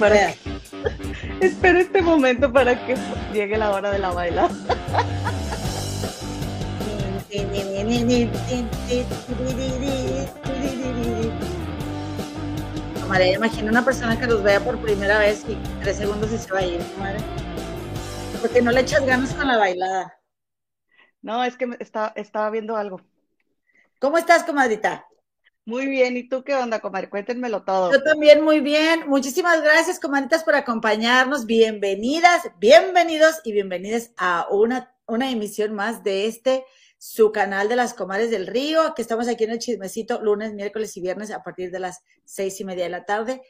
Para espero este momento para que llegue la hora de la baila. María, imagina una persona que los vea por primera vez y tres segundos y se va a ir, madre. Porque no le echas ganas con la bailada. No, es que estaba, estaba viendo algo. ¿Cómo estás, comadrita? Muy bien, ¿y tú qué onda, comadre? Cuéntenmelo todo. Yo también muy bien. Muchísimas gracias, comadritas, por acompañarnos. Bienvenidas, bienvenidos y bienvenidas a una, una emisión más de este, su canal de las comadres del río, que estamos aquí en el chismecito lunes, miércoles y viernes a partir de las seis y media de la tarde,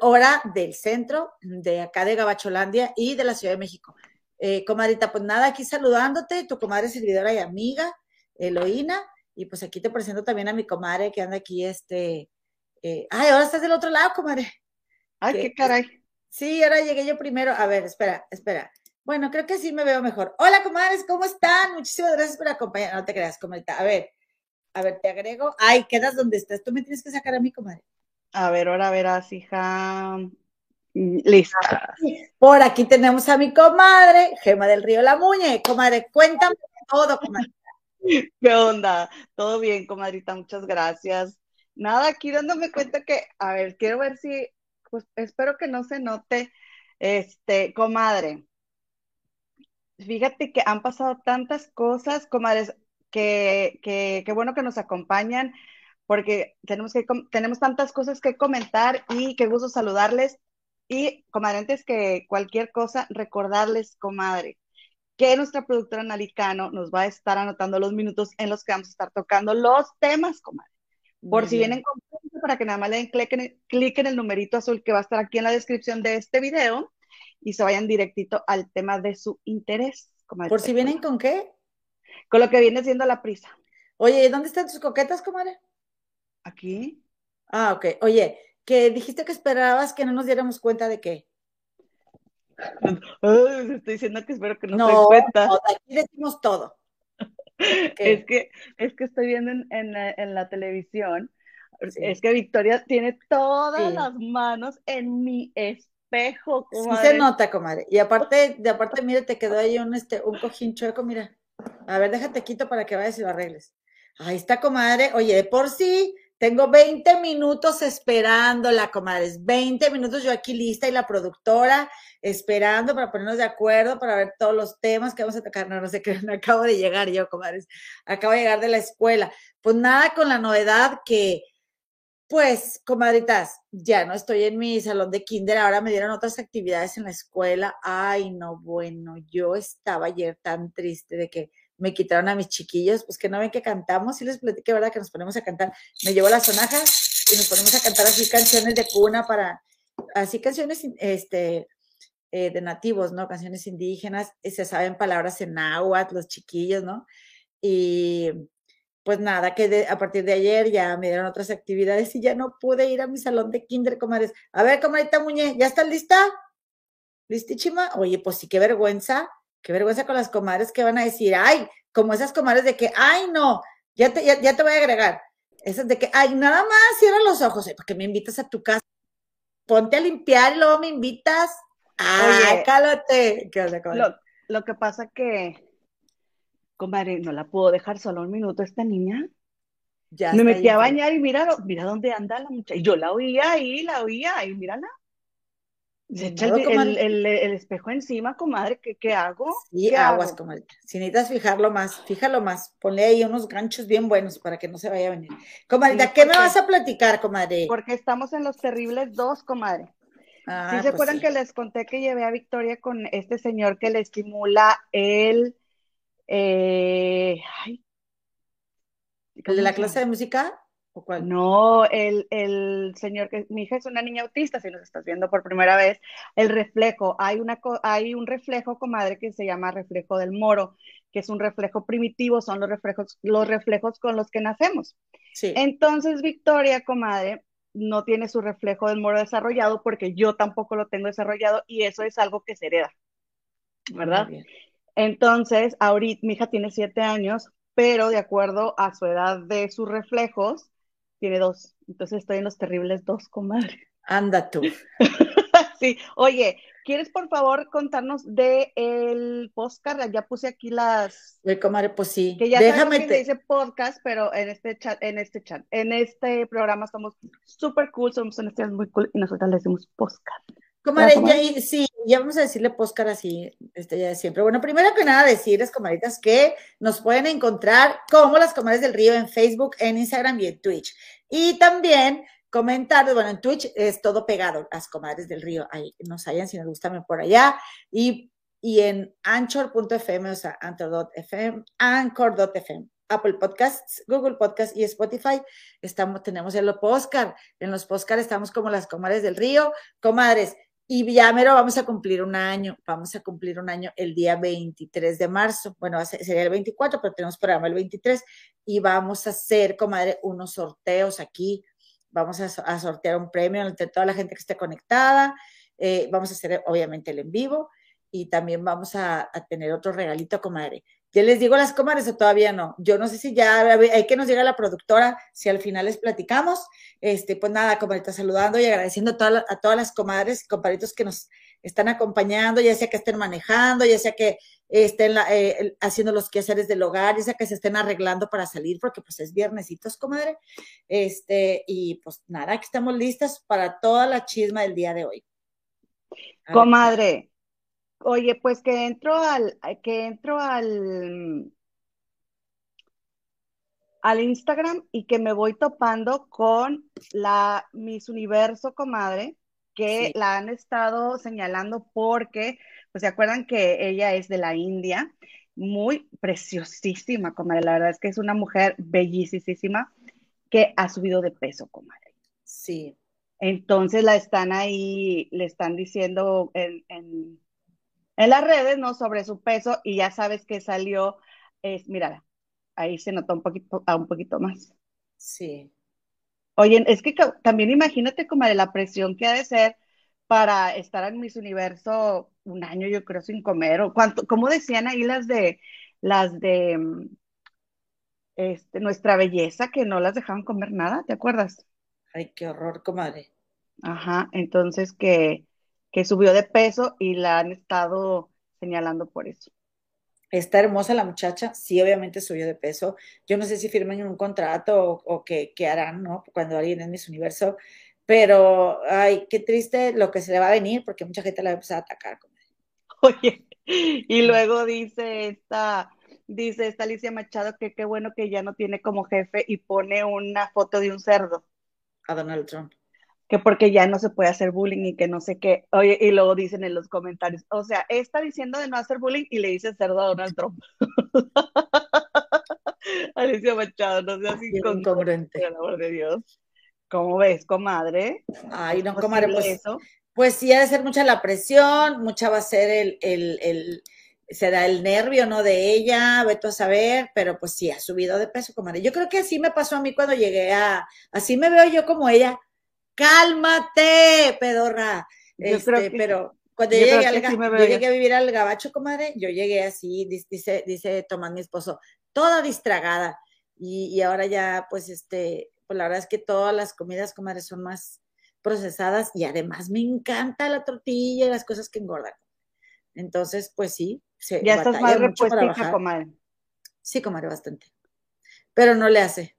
hora del centro, de acá de Gabacholandia y de la Ciudad de México. Eh, comadrita, pues nada, aquí saludándote, tu comadre servidora y amiga, Eloína y pues aquí te presento también a mi comadre que anda aquí, este. Eh, ay, ahora estás del otro lado, comadre. Ay, qué caray. Sí, ahora llegué yo primero. A ver, espera, espera. Bueno, creo que sí me veo mejor. Hola, comadres, ¿cómo están? Muchísimas gracias por acompañar. No te creas, comadita. A ver, a ver, te agrego. Ay, quedas donde estás. Tú me tienes que sacar a mi comadre. A ver, ahora verás, hija. Lista. Por aquí tenemos a mi comadre, Gema del Río La Muñe. Comadre, cuéntame todo, comadre. ¿Qué onda? Todo bien, comadrita, muchas gracias. Nada, aquí dándome cuenta que, a ver, quiero ver si, pues espero que no se note, este, comadre. Fíjate que han pasado tantas cosas, comadres, que, que, que bueno que nos acompañan, porque tenemos, que, tenemos tantas cosas que comentar y qué gusto saludarles. Y, comadre, antes que cualquier cosa, recordarles, comadre, que nuestra productora Nalicano nos va a estar anotando los minutos en los que vamos a estar tocando los temas, comadre. Por si vienen con para que nada más le den clic en, clic en el numerito azul que va a estar aquí en la descripción de este video y se vayan directito al tema de su interés. Comadre. ¿Por si vienen con qué? Con lo que viene siendo la prisa. Oye, ¿dónde están tus coquetas, comadre? Aquí. Ah, ok. Oye, que dijiste que esperabas que no nos diéramos cuenta de qué. estoy diciendo que espero que no, se den cuenta. No, aquí decimos todo. Es que, es que estoy viendo en, la, televisión, es que Victoria tiene todas las manos en mi espejo, comadre. Sí se nota, comadre. Y aparte, de aparte, mire, te quedó ahí un, este, un cojín chueco, mira. A ver, déjate quito para que vayas y lo arregles. Ahí está, comadre. Oye, de por sí, tengo 20 minutos esperándola, comadres. 20 minutos yo aquí lista y la productora esperando para ponernos de acuerdo, para ver todos los temas que vamos a tocar. No, no sé qué, no acabo de llegar yo, comadres. Acabo de llegar de la escuela. Pues nada con la novedad que, pues, comadritas, ya no estoy en mi salón de kinder, ahora me dieron otras actividades en la escuela. Ay, no, bueno, yo estaba ayer tan triste de que me quitaron a mis chiquillos, pues que no ven que cantamos, y les platiqué, ¿verdad? Que nos ponemos a cantar. Me llevo las sonajas y nos ponemos a cantar así canciones de cuna para, así canciones este, eh, de nativos, ¿no? Canciones indígenas, se saben palabras en náhuatl, los chiquillos, ¿no? Y pues nada, que a partir de ayer ya me dieron otras actividades y ya no pude ir a mi salón de kinder, comadres. A ver, comadita Muñe, ¿ya estás lista? ¿Listichima? Oye, pues sí, qué vergüenza Qué vergüenza con las comadres que van a decir, ay, como esas comadres de que, ay, no, ya te, ya, te voy a agregar. Esas de que, ay, nada más cierra los ojos, ¿eh? porque me invitas a tu casa. Ponte a limpiar y luego me invitas. Ay, cálate. lo, lo, que pasa que, comadre, no la puedo dejar solo un minuto esta niña. Ya me metí a bañar y mira, mira dónde anda la muchacha. Y yo la oía ahí, la oía y mírala. Se echa el, espejo encima, comadre, ¿qué, qué hago? Sí, aguas, comadre. Si necesitas fijarlo más, fíjalo más. Ponle ahí unos ganchos bien buenos para que no se vaya a venir. Comadre, ¿qué me vas a platicar, comadre? Porque estamos en los terribles dos, comadre. Ah, ¿Sí se pues acuerdan que les conté que llevé a Victoria con este señor que le estimula el... Eh, ay, ¿El de la clase de música? No, el, el, señor que mi hija es una niña autista, si nos estás viendo por primera vez, el reflejo, hay, una, hay un reflejo, comadre, que se llama reflejo del moro, que es un reflejo primitivo, son los reflejos, los reflejos con los que nacemos. Sí. Entonces, Victoria, comadre, no tiene su reflejo del moro desarrollado porque yo tampoco lo tengo desarrollado y eso es algo que se hereda, ¿verdad? Entonces, ahorita mi hija tiene siete años, pero de acuerdo a su edad de sus reflejos, tiene dos. Entonces estoy en los terribles dos, comadre. Anda tú. sí, oye, ¿quieres por favor contarnos de el podcast? Ya puse aquí las. Oye, comadre, pues sí. Que ya Déjame que te... dice podcast, pero en este chat, en este chat, en este programa somos súper cool, somos honestidades muy cool y nosotros le decimos podcast. Comadre, ya, sí, ya vamos a decirle Póscar así, este, ya de siempre. Bueno, primero que nada, decirles, comadritas, que nos pueden encontrar como las comadres del río en Facebook, en Instagram y en Twitch. Y también comentar, bueno, en Twitch es todo pegado, las comadres del río, ahí nos hayan si nos gustan por allá. Y, y en anchor.fm, o sea, anchor.fm, anchor.fm. Apple Podcasts, Google Podcasts y Spotify. Estamos, tenemos el Postcard. En los Postcard estamos como las comadres del río. Comadres, y ya mero vamos a cumplir un año, vamos a cumplir un año el día 23 de marzo, bueno, sería el 24, pero tenemos programa el 23 y vamos a hacer, comadre, unos sorteos aquí, vamos a, sortear un premio entre toda la gente que esté conectada, eh, vamos a hacer obviamente el en vivo y también vamos a, a tener otro regalito, comadre. Ya les digo las comadres o todavía no. Yo no sé si ya hay que nos llega la productora, si al final les platicamos. Este, pues nada, comadritas, saludando y agradeciendo a, todas, las comadres compadritos que nos están acompañando, ya sea que estén manejando, ya sea que estén eh, haciendo los quehaceres del hogar, ya sea que se estén arreglando para salir, porque pues es viernesitos, comadre. Este, y pues nada, aquí estamos listas para toda la chisma del día de hoy. Comadre, Oye, pues que entro al, que entro al, al Instagram y que me voy topando con la Miss Universo, comadre, que la han estado señalando porque, pues se acuerdan que ella es de la India, muy preciosísima, comadre. La verdad es que es una mujer bellísima que ha subido de peso, comadre. Sí. Entonces la están ahí, le están diciendo en en las redes, ¿no? Sobre su peso y ya sabes que salió, es, mira, ahí se notó un poquito, un poquito más. Sí. Oye, es que también imagínate como de la presión que ha de ser para estar en Miss Universo un año, yo creo, sin comer, o cuánto, como decían ahí las de, las de, mm, este, nuestra belleza, que no las dejaban comer nada, ¿te acuerdas? Ay, qué horror, comadre. Ajá, entonces que, que subió de peso y la han estado señalando por eso. Está hermosa la muchacha, sí, obviamente subió de peso. Yo no sé si firman un contrato o, qué, harán, ¿no? Cuando alguien en Miss Universo, pero, ay, qué triste lo que se le va a venir porque mucha gente la va a empezar a atacar. Oye, y luego dice esta, dice esta Alicia Machado que qué bueno que ya no tiene como jefe y pone una foto de un cerdo. A Donald Trump que porque ya no se puede hacer bullying y que no sé qué. Oye, y luego dicen en los comentarios, o sea, está diciendo de no hacer bullying y le dice cerdo a Donald Trump. Alicia Machado, no seas incongruente. Por el amor de Dios. ¿Cómo ves, comadre? Ay, no, comadre, pues, eso? pues sí, ha de ser mucha la presión, mucha va a ser el, el, el, será el nervio, ¿no? De ella, veto a saber, pero pues sí, ha subido de peso, comadre. Yo creo que así me pasó a mí cuando llegué a, así me veo yo como ella, cálmate, pedorra. Este, pero cuando yo, llegué, a vivir al gabacho, comadre, yo llegué así, dice, dice Tomás, mi esposo, toda distragada. Y, ahora ya, pues, este, pues la verdad es que todas las comidas, comadre, son más procesadas y además me encanta la tortilla y las cosas que engordan. Entonces, pues sí. Se ya estás más repuesta, comadre. Sí, comadre, bastante. Pero no le hace.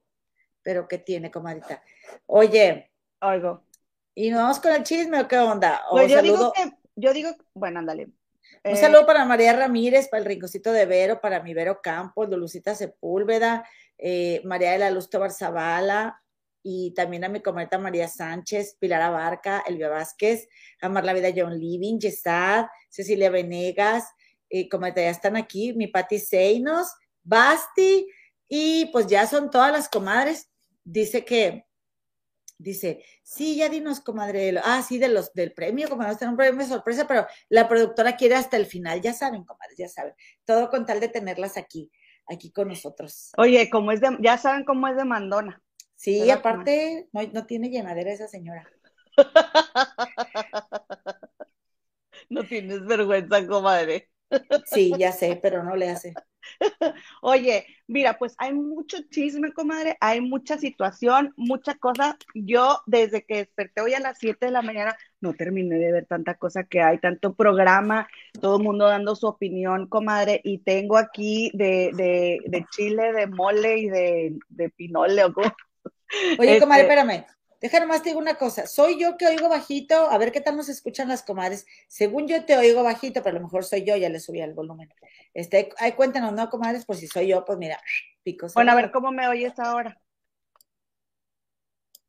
Pero ¿qué tiene, comadita? Oye, Oigo. ¿Y nos vamos con el chisme o qué onda? pues yo digo que, yo digo, bueno, ándale. Un saludo para María Ramírez, para el Rinconcito de Vero, para mi Vero Campos, Lucita Sepúlveda, eh, María de la Luz Tobar y también a mi comadre María Sánchez, Pilar Abarca, Elvia Vázquez, Amar la Vida John Living, Yesad, Cecilia Venegas, como ya están aquí, mi Pati Seinos, Basti, y pues ya son todas las comadres. Dice que Dice, sí, ya dinos, comadre. Ah, sí, de los, del premio, comadre, tener un premio de sorpresa, pero la productora quiere hasta el final, ya saben, comadre, ya saben. Todo con tal de tenerlas aquí, aquí con nosotros. Oye, como es de, ya saben cómo es de mandona. Sí, aparte, no, no tiene llenadera esa señora. no tienes vergüenza, comadre. Sí, ya sé, pero no le hace. Oye, mira, pues hay mucho chisme, comadre, hay mucha situación, mucha cosa. Yo desde que desperté hoy a las 7 de la mañana no terminé de ver tanta cosa que hay, tanto programa, todo el mundo dando su opinión, comadre, y tengo aquí de, de, de chile, de mole y de, de pinole. ¿o Oye, comadre, este, espérame. Déjame más te digo una cosa. Soy yo que oigo bajito. A ver qué tal nos escuchan las comadres. Según yo te oigo bajito, pero a lo mejor soy yo, ya le subí el volumen. Este, ahí cuéntanos, ¿no, comadres? Pues si soy yo, pues mira, picos. Bueno, a ver cómo me oyes ahora.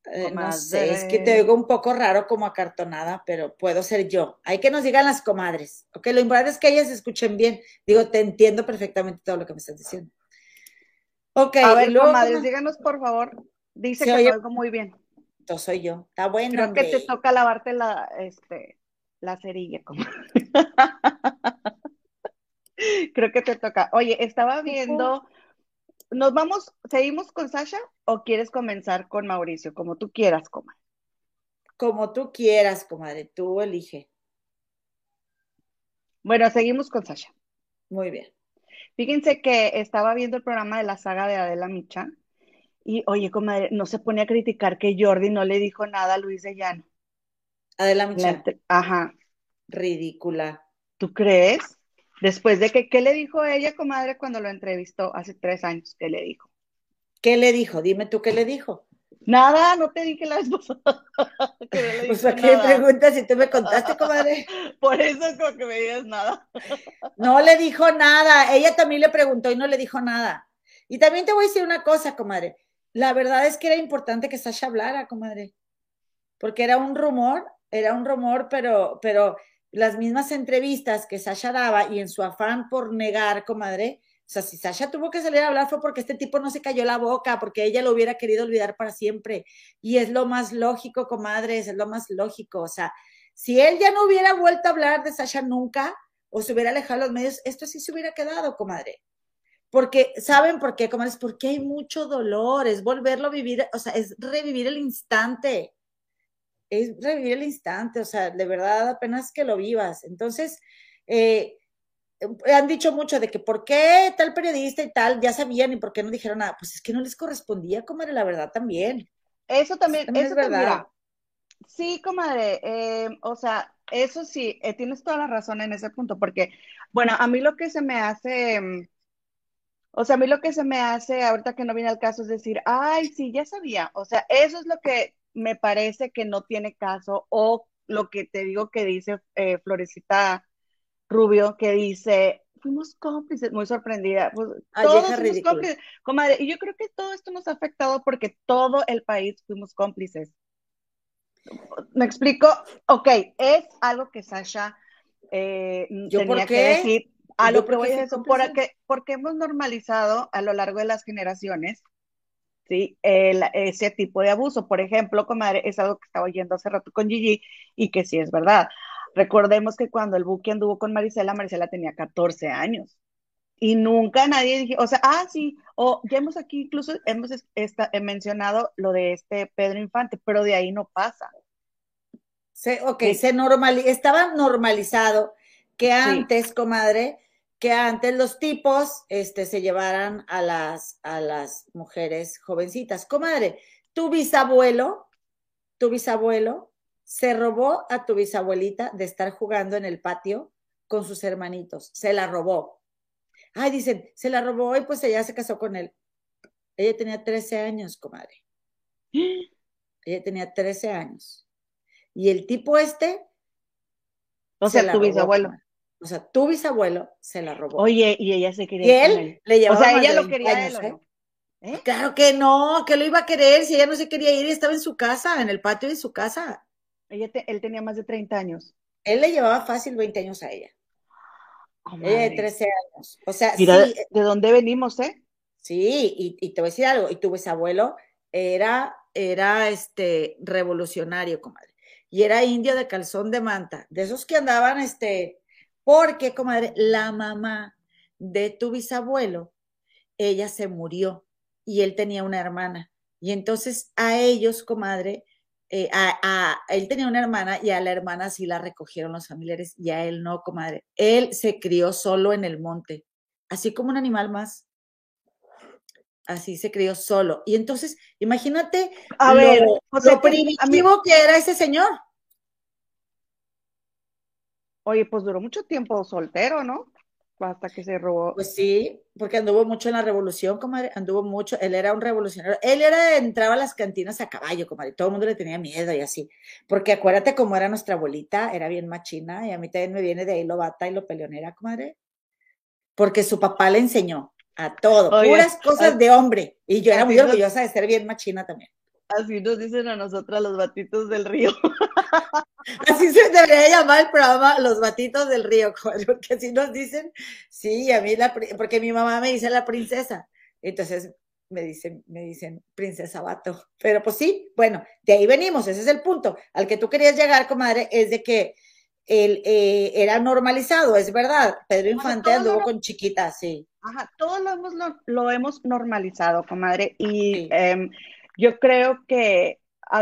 Eh, no sé, es que te oigo un poco raro como acartonada, pero puedo ser yo. Hay que nos digan las comadres. Ok, lo importante es que ellas escuchen bien. Digo, te entiendo perfectamente todo lo que me estás diciendo. Ok, a ver, comadres, díganos por favor. Dice que oigo muy bien soy yo. Está bueno. Creo que te toca lavarte la, este, la cerilla. Como... Creo que te toca. Oye, estaba viendo. ¿Nos vamos, seguimos con Sasha o quieres comenzar con Mauricio? Como tú quieras, comadre. Como tú quieras, comadre. Tú elige. Bueno, seguimos con Sasha. Muy bien. Fíjense que estaba viendo el programa de la saga de Adela Micha y oye, comadre, no se pone a criticar que Jordi no le dijo nada a Luis de Llano. Adelante. Ajá. Ridícula. ¿Tú crees? Después de que, ¿qué le dijo ella, comadre, cuando lo entrevistó hace tres años? ¿Qué le dijo? ¿Qué le dijo? Dime tú qué le dijo. Nada, no te dije la esposa. pues ¿para qué preguntas si tú me contaste, comadre? Por eso es como que me digas nada. no le dijo nada. Ella también le preguntó y no le dijo nada. Y también te voy a decir una cosa, comadre la verdad es que era importante que Sasha hablara, comadre, porque era un rumor, era un rumor, pero, pero las mismas entrevistas que Sasha daba y en su afán por negar, comadre, o sea, si Sasha tuvo que salir a hablar fue porque este tipo no se cayó la boca, porque ella lo hubiera querido olvidar para siempre. Y es lo más lógico, comadre, es lo más lógico. O sea, si él ya no hubiera vuelto a hablar de Sasha nunca o se hubiera alejado de los medios, esto sí se hubiera quedado, comadre. Porque, ¿saben por qué? Como es porque hay mucho dolor, es volverlo a vivir, o sea, es revivir el instante. Es revivir el instante, o sea, de verdad apenas que lo vivas. Entonces, eh, han dicho mucho de que por qué tal periodista y tal ya sabían y por qué no dijeron nada. Pues es que no les correspondía, comadre, la verdad también. Eso también, eso, es verdad. sí, comadre, eh, o sea, eso sí, eh, tienes toda la razón en ese punto, porque, bueno, a mí lo que se me hace mm, o sea, a mí lo que se me hace ahorita que no viene al caso es decir, ay, sí, ya sabía. O sea, eso es lo que me parece que no tiene caso o lo que te digo que dice eh, Florecita Rubio, que dice, fuimos cómplices, muy sorprendida. Pues, todos fuimos cómplices. Comadre, y yo creo que todo esto nos ha afectado porque todo el país fuimos cómplices. ¿Me explico? Ok, es algo que Sasha eh, tenía que decir a lo que voy a decir, porque, porque hemos normalizado a lo largo de las generaciones, ¿sí? ese tipo de abuso. Por ejemplo, comadre, es algo que estaba oyendo hace rato con Gigi y que sí es verdad. Recordemos que cuando el buque anduvo con Marisela, Marisela tenía 14 años. Y nunca nadie dije, o sea, ah, sí, o ya hemos aquí incluso hemos mencionado lo de este Pedro Infante, pero de ahí no pasa. Sí, ok, se normal, estaba normalizado que antes, comadre, que antes los tipos este, se llevaran a las, a las mujeres jovencitas. Comadre, tu bisabuelo, tu bisabuelo se robó a tu bisabuelita de estar jugando en el patio con sus hermanitos. Se la robó. Ay, dicen, se la robó y pues ella se casó con él. Ella tenía 13 años, comadre. Ella tenía 13 años. Y el tipo este. O sea, tu bisabuelo. O sea, tu bisabuelo se la robó. Oye, y ella se quería. Y él, le llevaba. O sea, ella lo quería él, ¿eh? ¿Eh? Claro que no, que lo iba a querer si ella no se quería ir y estaba en su casa, en el patio de su casa. Ella él tenía más de 30 años. Él le llevaba fácil 20 años a ella. ella de 13 años. O sea, Mira, sí, de, dónde venimos, eh? Sí, y, y, te voy a decir algo, y tu bisabuelo era, era este revolucionario, comadre. Y era indio de calzón de manta, de esos que andaban, este, porque, comadre, la mamá de tu bisabuelo, ella se murió y él tenía una hermana. Y entonces a ellos, comadre, eh, a, él tenía una hermana y a la hermana sí la recogieron los familiares y a él no, comadre. Él se crió solo en el monte, así como un animal más. Así se crió solo. Y entonces, imagínate a lo, ver, primitivo que era ese señor. Oye, pues duró mucho tiempo soltero, ¿no? hasta que se robó. Pues sí, porque anduvo mucho en la revolución, comadre, anduvo mucho, él era un revolucionario, él era, entraba a las cantinas a caballo, comadre, todo el mundo le tenía miedo y así, porque acuérdate cómo era nuestra abuelita, era bien machina, y a mí también me viene de ahí lo bata y lo peleonera, comadre, porque su papá le enseñó a todo, puras cosas de hombre, y yo era muy orgullosa de ser bien machina también. Así nos dicen a nosotras los batitos del río. Así se debería llamar el programa Los Batitos del Río, porque así nos dicen, sí, a mí la, porque mi mamá me dice la princesa, entonces me dicen, me dicen princesa Bato, pero pues sí, bueno, de ahí venimos, ese es el punto, al que tú querías llegar, comadre, es de que él eh, era normalizado, es verdad, Pedro Infante anduvo con chiquitas, sí. Ajá, todos lo hemos, lo, hemos normalizado, comadre, y em, yo creo que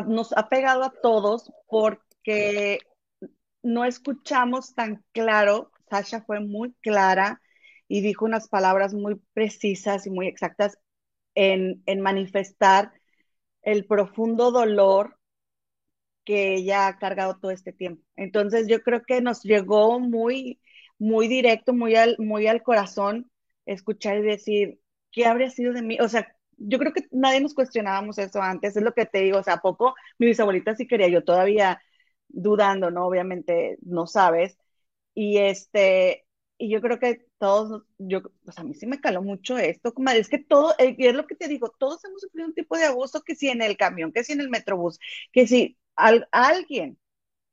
nos ha pegado a todos porque que no escuchamos tan claro. Sasha fue muy clara y dijo unas palabras muy precisas y muy exactas en, manifestar el profundo dolor que ella ha cargado todo este tiempo. Entonces yo creo que nos llegó muy, muy directo, muy al, muy al corazón escuchar y decir, ¿qué habría sido de mí? O sea, yo creo que nadie nos cuestionábamos eso antes, es lo que te digo, o sea, ¿a poco mi bisabuelita sí quería, yo todavía dudando, ¿no? Obviamente no sabes. Y este, y yo creo que todos, yo, pues a mí sí me caló mucho esto, como es que todo, eh, y es lo que te digo, todos hemos sufrido un tipo de abuso, que si en el camión, que si en el metrobús, que si alguien,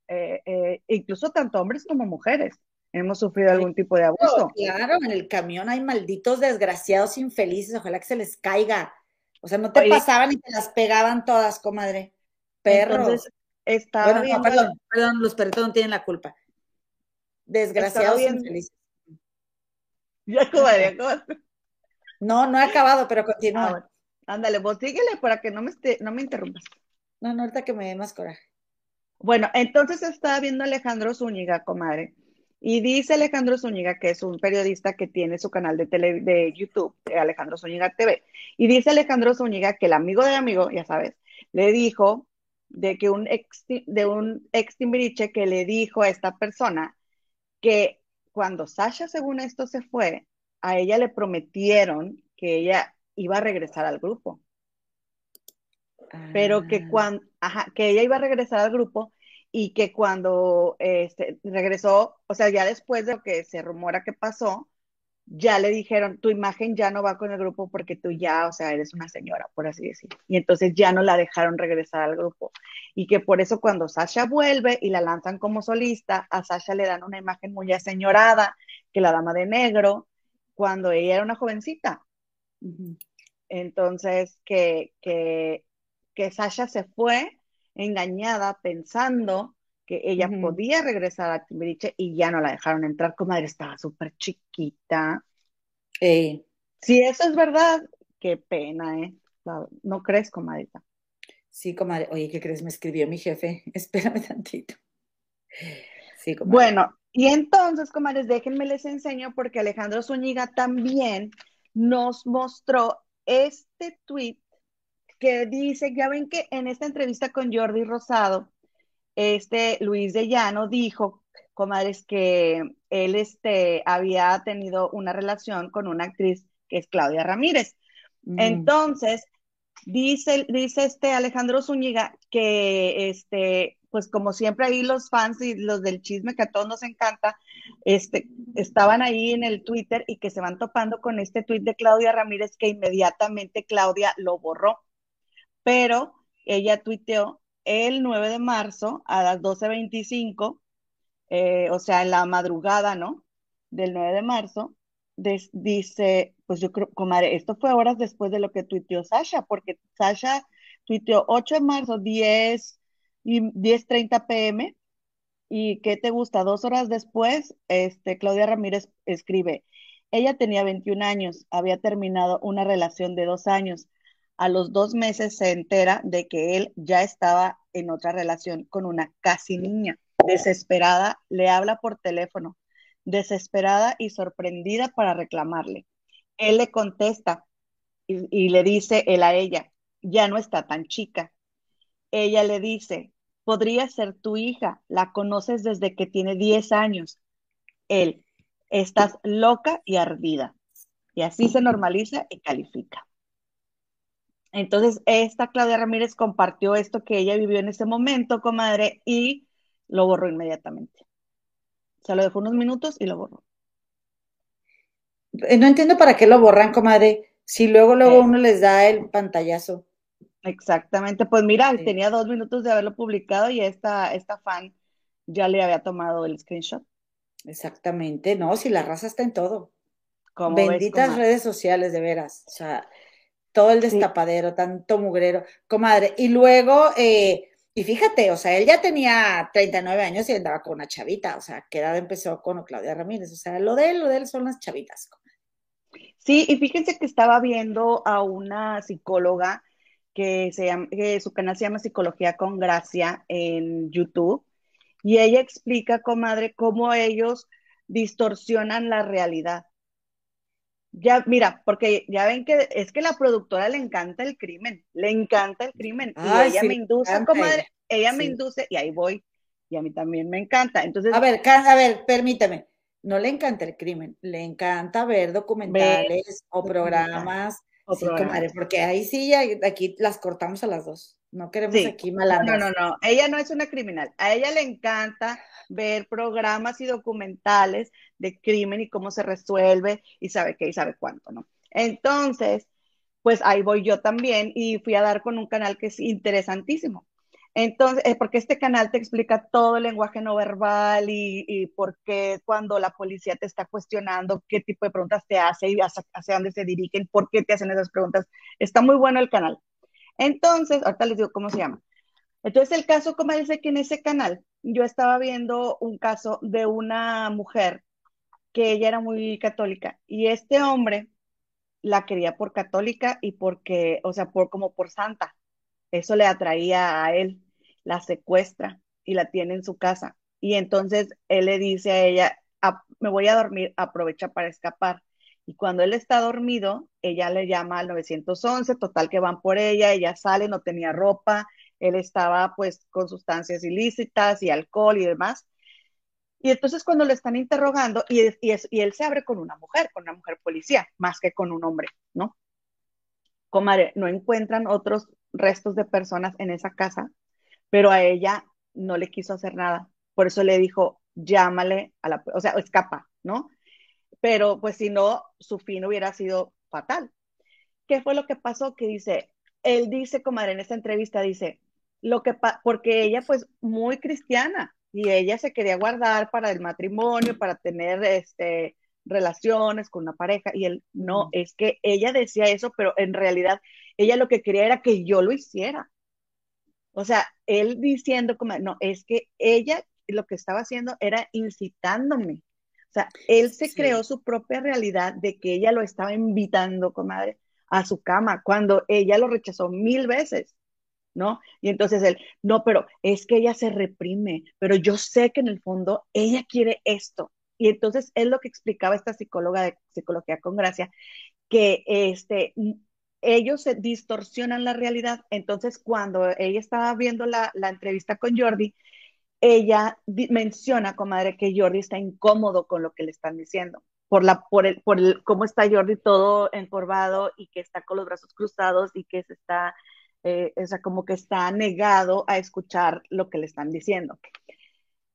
eh, eh, incluso tanto hombres como mujeres, hemos sufrido algún tipo de abuso. Claro, en el camión hay malditos desgraciados infelices, ojalá que se les caiga. O sea, no te pasaban y te las pegaban todas, comadre. Perros. Estaba bien. perdón, perdón, los perritos no tienen la culpa. Desgraciados infelices. Ya acabaría, No, no he acabado, pero continúa. Ah, ándale, vos síguele para que no me, no me interrumpas. No, no, ahorita que me dé más coraje. Bueno, entonces estaba viendo Alejandro Zúñiga, comadre, y dice Alejandro Zúñiga, que es un periodista que tiene su canal de, tele, de YouTube, Alejandro Zúñiga TV, y dice Alejandro Zúñiga que el amigo de amigo, ya sabes, le dijo de que un ex, de un ex Timbiriche que le dijo a esta persona que cuando Sasha, según esto, se fue, a ella le prometieron que ella iba a regresar al grupo. Pero que ah. cuando, que ella iba a regresar al grupo y que cuando este, regresó, o sea, ya después de lo que se rumora que pasó, ya le dijeron, tu imagen ya no va con el grupo porque tú ya, o sea, eres una señora, por así decir. Y entonces ya no la dejaron regresar al grupo. Y que por eso cuando Sasha vuelve y la lanzan como solista, a Sasha le dan una imagen muy aseñorada, que la dama de negro, cuando ella era una jovencita. Entonces, que, que, que Sasha se fue engañada pensando que ella podía regresar a Timbiriche y ya no la dejaron entrar, comadre, estaba súper chiquita. Eh, si eso es verdad, qué pena, ¿eh? ¿No crees, comadita? Sí, comadre. Oye, ¿qué crees? Me escribió mi jefe. Espérame tantito. Sí, comadre. Bueno, y entonces, comadres, déjenme les enseño porque Alejandro Zúñiga también nos mostró este tweet que dice, ya ven que en esta entrevista con Jordi Rosado, este Luis de Llano dijo, comadres, que él este, había tenido una relación con una actriz que es Claudia Ramírez. Mm. Entonces, dice, dice este Alejandro Zúñiga que este, pues como siempre ahí los fans y los del chisme que a todos nos encanta, este, estaban ahí en el Twitter y que se van topando con este tweet de Claudia Ramírez que inmediatamente Claudia lo borró. Pero ella tuiteó el 9 de marzo a las 12.25, eh, o sea, en la madrugada, ¿no? Del 9 de marzo, dice, pues yo creo, comadre, esto fue horas después de lo que tuiteó Sasha, porque Sasha tuiteó 8 de marzo, 10 y 10.30 pm, y ¿qué te gusta? Dos horas después, este, Claudia Ramírez escribe, ella tenía 21 años, había terminado una relación de dos años, a los dos meses se entera de que él ya estaba en otra relación con una casi niña. Desesperada, le habla por teléfono, desesperada y sorprendida para reclamarle. Él le contesta y, le dice él a ella, ya no está tan chica. Ella le dice, podría ser tu hija, la conoces desde que tiene 10 años. Él, estás loca y ardida. Y así se normaliza y califica. Entonces, esta Claudia Ramírez compartió esto que ella vivió en ese momento, comadre, y lo borró inmediatamente. Se lo dejó unos minutos y lo borró. Eh, no entiendo para qué lo borran, comadre, si luego, luego eh. uno les da el pantallazo. Exactamente, pues mira, tenía dos minutos de haberlo publicado y esta, esta fan ya le había tomado el screenshot. Exactamente, no, si la raza está en todo. Benditas redes sociales, de veras. O sea, todo el destapadero, tanto mugrero, comadre. Y luego, eh, y fíjate, o sea, él ya tenía 39 años y andaba con una chavita, o sea, ¿qué edad empezó con Claudia Ramírez? O sea, lo de él, lo de él son las chavitas. Sí, y fíjense que estaba viendo a una psicóloga que, se llama, que su canal se llama Psicología con Gracia en YouTube, y ella explica, comadre, cómo ellos distorsionan la realidad. Ya, mira, porque ya ven que es que la productora le encanta el crimen, le encanta el crimen. y ella me induce, comadre, ella, me induce y ahí voy. Y a mí también me encanta. Entonces, a ver, a ver, permítame. No le encanta el crimen, le encanta ver documentales o programas. sí, comadre, porque ahí sí, aquí las cortamos a las dos. No queremos aquí malandras. No, no, no. Ella no es una criminal. A ella le encanta ver programas y documentales de crimen y cómo se resuelve y sabe qué y sabe cuánto, ¿no? Entonces, pues ahí voy yo también y fui a dar con un canal que es interesantísimo. Entonces, eh, porque este canal te explica todo el lenguaje no verbal y, por qué cuando la policía te está cuestionando, qué tipo de preguntas te hace y hacia, hacia dónde se dirigen, por qué te hacen esas preguntas. Está muy bueno el canal. Entonces, ahorita les digo cómo se llama. Entonces, el caso, como dice que en ese canal yo estaba viendo un caso de una mujer que ella era muy católica y este hombre la quería por católica y porque, o sea, por como por santa. Eso le atraía a él. La secuestra y la tiene en su casa. Y entonces él le dice a ella, me voy a dormir, aprovecha para escapar. Y cuando él está dormido, ella le llama al 911, total que van por ella, ella sale, no tenía ropa, él estaba pues con sustancias ilícitas y alcohol y demás. Y entonces cuando le están interrogando, y, él se abre con una mujer, con una mujer policía, más que con un hombre, ¿no? Comadre, no encuentran otros restos de personas en esa casa, pero a ella no le quiso hacer nada. Por eso le dijo, llámale a la, o sea, escapa, ¿no? Pero pues si no, su fin hubiera sido fatal. ¿Qué fue lo que pasó? Que dice, él dice, comadre, en esta entrevista, dice, lo que porque ella pues muy cristiana y ella se quería guardar para el matrimonio, para tener este relaciones con una pareja y él no, es que ella decía eso, pero en realidad ella lo que quería era que yo lo hiciera. O sea, él diciendo como, no, es que ella lo que estaba haciendo era incitándome o sea, él se creó su propia realidad de que ella lo estaba invitando, comadre, a su cama, cuando ella lo rechazó mil veces, ¿no? Y entonces él, no, pero es que ella se reprime, pero yo sé que en el fondo ella quiere esto. Y entonces es lo que explicaba esta psicóloga de psicología con gracia, que este, ellos se distorsionan la realidad. Entonces, cuando ella estaba viendo la, la entrevista con Jordi, ella menciona, comadre, que Jordi está incómodo con lo que le están diciendo, por, la, por, el, por el, cómo está Jordi todo encorvado y que está con los brazos cruzados y que se está, eh, o sea, como que está negado a escuchar lo que le están diciendo.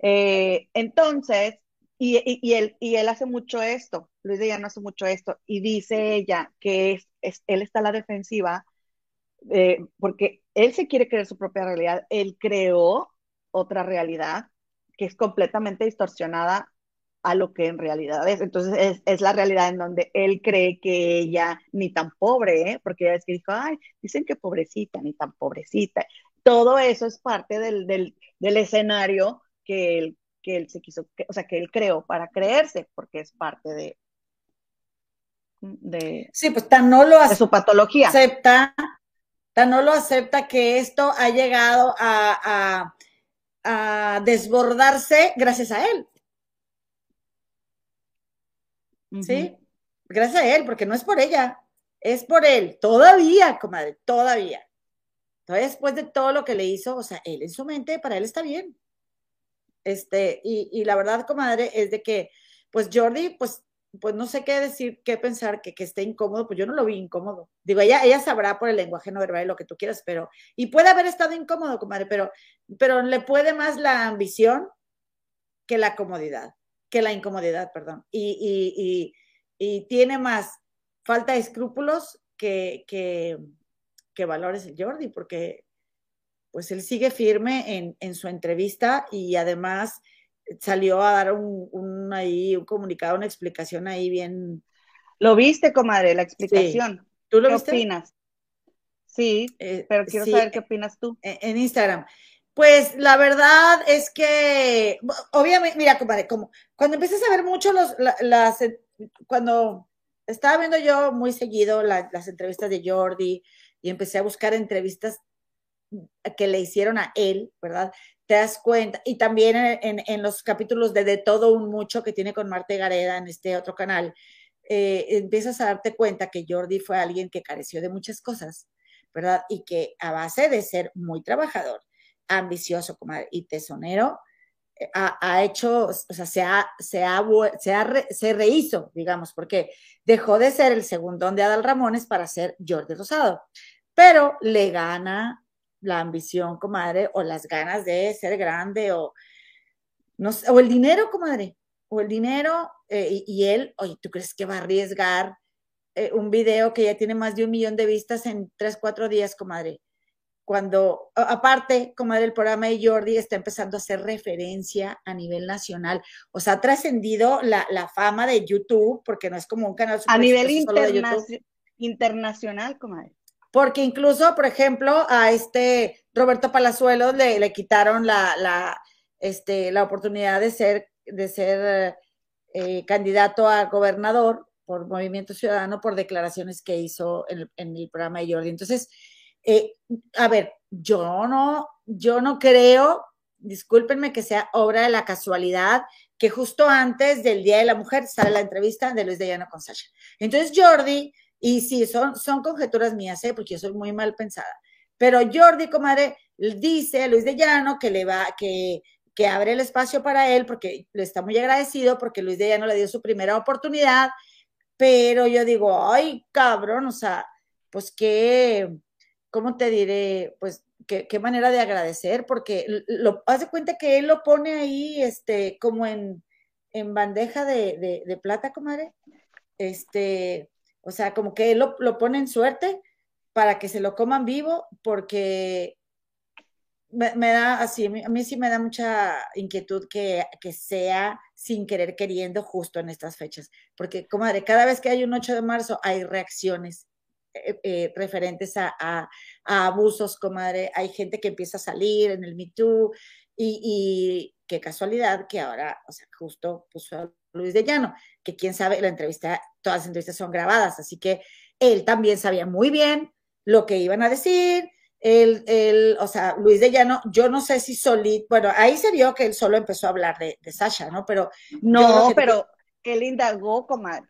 Eh, entonces, y, y, él, y él hace mucho esto, Luis de no hace mucho esto, y dice ella que es, él está a la defensiva eh, porque él se quiere creer su propia realidad, él creó otra realidad que es completamente distorsionada a lo que en realidad es. Entonces es, la realidad en donde él cree que ella ni tan pobre, ¿eh? porque ella es que dijo, ay, dicen que pobrecita, ni tan pobrecita. Todo eso es parte del, del, del escenario que él, que él se quiso, o sea, que él creó para creerse, porque es parte de, de sí, pues tan no lo su patología. Acepta tan no lo acepta que esto ha llegado a, a, desbordarse gracias a él. ¿Sí? Gracias a él, porque no es por ella, es por él. Todavía, comadre, todavía. Entonces, después de todo lo que le hizo, o sea, él en su mente, para él está bien. Este, y, y la verdad, comadre, es de que, pues Jordi, pues pues no sé qué decir, qué pensar, que, que esté incómodo, pues yo no lo vi incómodo. Digo, ella, ella sabrá por el lenguaje no verbal lo que tú quieras, pero, y puede haber estado incómodo, comadre, pero, pero le puede más la ambición que la comodidad, que la incomodidad, perdón. Y, y, y, tiene más falta de escrúpulos que, que, que valores el Jordi, porque pues él sigue firme en, en su entrevista y además salió a dar un, ahí, un comunicado, una explicación ahí bien. ¿Lo viste, comadre, la explicación? ¿Tú lo ¿Qué viste? opinas? Sí, eh, pero quiero saber qué opinas tú. En, Instagram. Pues la verdad es que, obviamente, mira, comadre, como cuando empiezas a ver mucho los, las, cuando estaba viendo yo muy seguido las entrevistas de Jordi y empecé a buscar entrevistas que le hicieron a él, ¿verdad? Te das cuenta, y también en, los capítulos de De Todo Un Mucho que tiene con Marta Gareda en este otro canal, eh, empiezas a darte cuenta que Jordi fue alguien que careció de muchas cosas, ¿verdad? Y que a base de ser muy trabajador, ambicioso y tesonero, eh, ha, hecho, o sea, se ha, se ha, se, rehizo, digamos, porque dejó de ser el segundón de Adal Ramones para ser Jordi Rosado, pero le gana la ambición, comadre, o las ganas de ser grande, o, no o el dinero, comadre, o el dinero, eh, y, él, oye, ¿tú crees que va a arriesgar eh, un video que ya tiene más de un millón de vistas en tres, cuatro días, comadre? Cuando, aparte, comadre, el programa de Jordi está empezando a hacer referencia a nivel nacional. O sea, ha trascendido la, fama de YouTube, porque no es como un canal. A nivel internacional, comadre. Porque incluso, por ejemplo, a este Roberto Palazuelos le, quitaron la, la, este, la oportunidad de ser, de ser eh, candidato a gobernador por Movimiento Ciudadano por declaraciones que hizo en el, programa de Jordi. Entonces, eh, a ver, yo no, yo no creo, discúlpenme que sea obra de la casualidad, que justo antes del Día de la Mujer sale la entrevista de Luis de Llano con Sasha. Entonces, Jordi y sí, son, son conjeturas mías, ¿eh? porque yo soy muy mal pensada. Pero Jordi, comadre, dice a Luis de Llano que le va, que, que abre el espacio para él porque le está muy agradecido porque Luis de Llano le dio su primera oportunidad, pero yo digo, ay, cabrón, o sea, pues qué, ¿cómo te diré? Pues qué, qué manera de agradecer, porque hace cuenta que él lo pone ahí, este, como en, en bandeja de, de, de plata, comadre. Este, o sea, como que lo, lo pone en suerte para que se lo coman vivo, porque me, da así, a mí, sí me da mucha inquietud que, que, sea sin querer queriendo justo en estas fechas, porque, comadre, cada vez que hay un 8 de marzo hay reacciones eh, eh, referentes a, a, abusos, comadre, hay gente que empieza a salir en el Me Too, y, y qué casualidad que ahora, o sea, justo puso Luis de Llano, que quién sabe, la entrevista, todas las entrevistas son grabadas, así que él también sabía muy bien lo que iban a decir, él, él, o sea, Luis de Llano, yo no sé si solito, bueno, ahí se vio que él solo empezó a hablar de, de Sasha, ¿no? Pero. No, pero él indagó, comadre.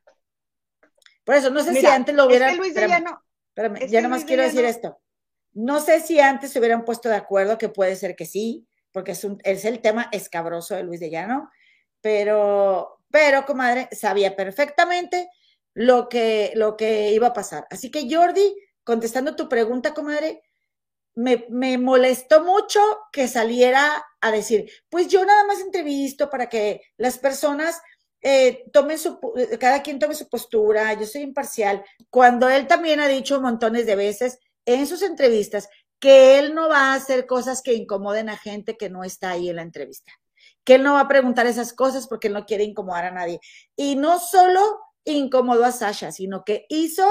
Por eso, no sé si antes lo hubieran. Luis de Llano, espérame, ya nomás quiero decir esto. No sé si antes se hubieran puesto de acuerdo, que puede ser que sí, porque es, el tema escabroso de Luis de Llano, pero, pero, comadre, sabía perfectamente lo que, lo que iba a pasar. Así que, Jordi, contestando tu pregunta, comadre, me, me, molestó mucho que saliera a decir, pues yo nada más entrevisto para que las personas eh, tomen su, cada quien tome su postura, yo soy imparcial, cuando él también ha dicho montones de veces en sus entrevistas que él no va a hacer cosas que incomoden a gente que no está ahí en la entrevista que él no va a preguntar esas cosas porque él no quiere incomodar a nadie. Y no solo incomodó a Sasha, sino que hizo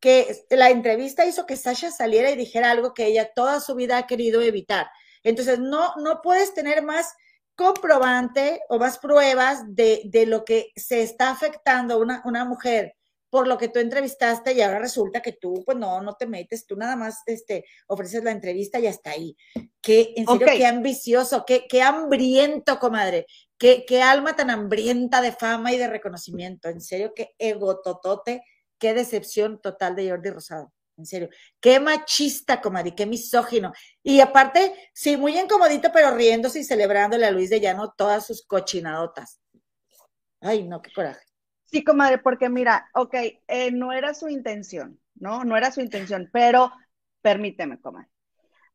que la entrevista hizo que Sasha saliera y dijera algo que ella toda su vida ha querido evitar. Entonces, no, no puedes tener más comprobante o más pruebas de, de lo que se está afectando una, una mujer por lo que tú entrevistaste y ahora resulta que tú, pues no, no te metes, tú nada más este, ofreces la entrevista y hasta ahí. Qué, en serio, qué ambicioso, qué, qué hambriento, comadre. Qué, qué alma tan hambrienta de fama y de reconocimiento. En serio, qué egototote, qué decepción total de Jordi Rosado en serio. Qué machista, comadre, qué misógino. Y aparte, sí, muy incomodito, pero riéndose y celebrándole a Luis de Llano todas sus cochinadotas. Ay, no, qué coraje. Sí, comadre, porque mira, ok, eh, no era su intención, ¿no? No era su intención, pero permíteme, comadre.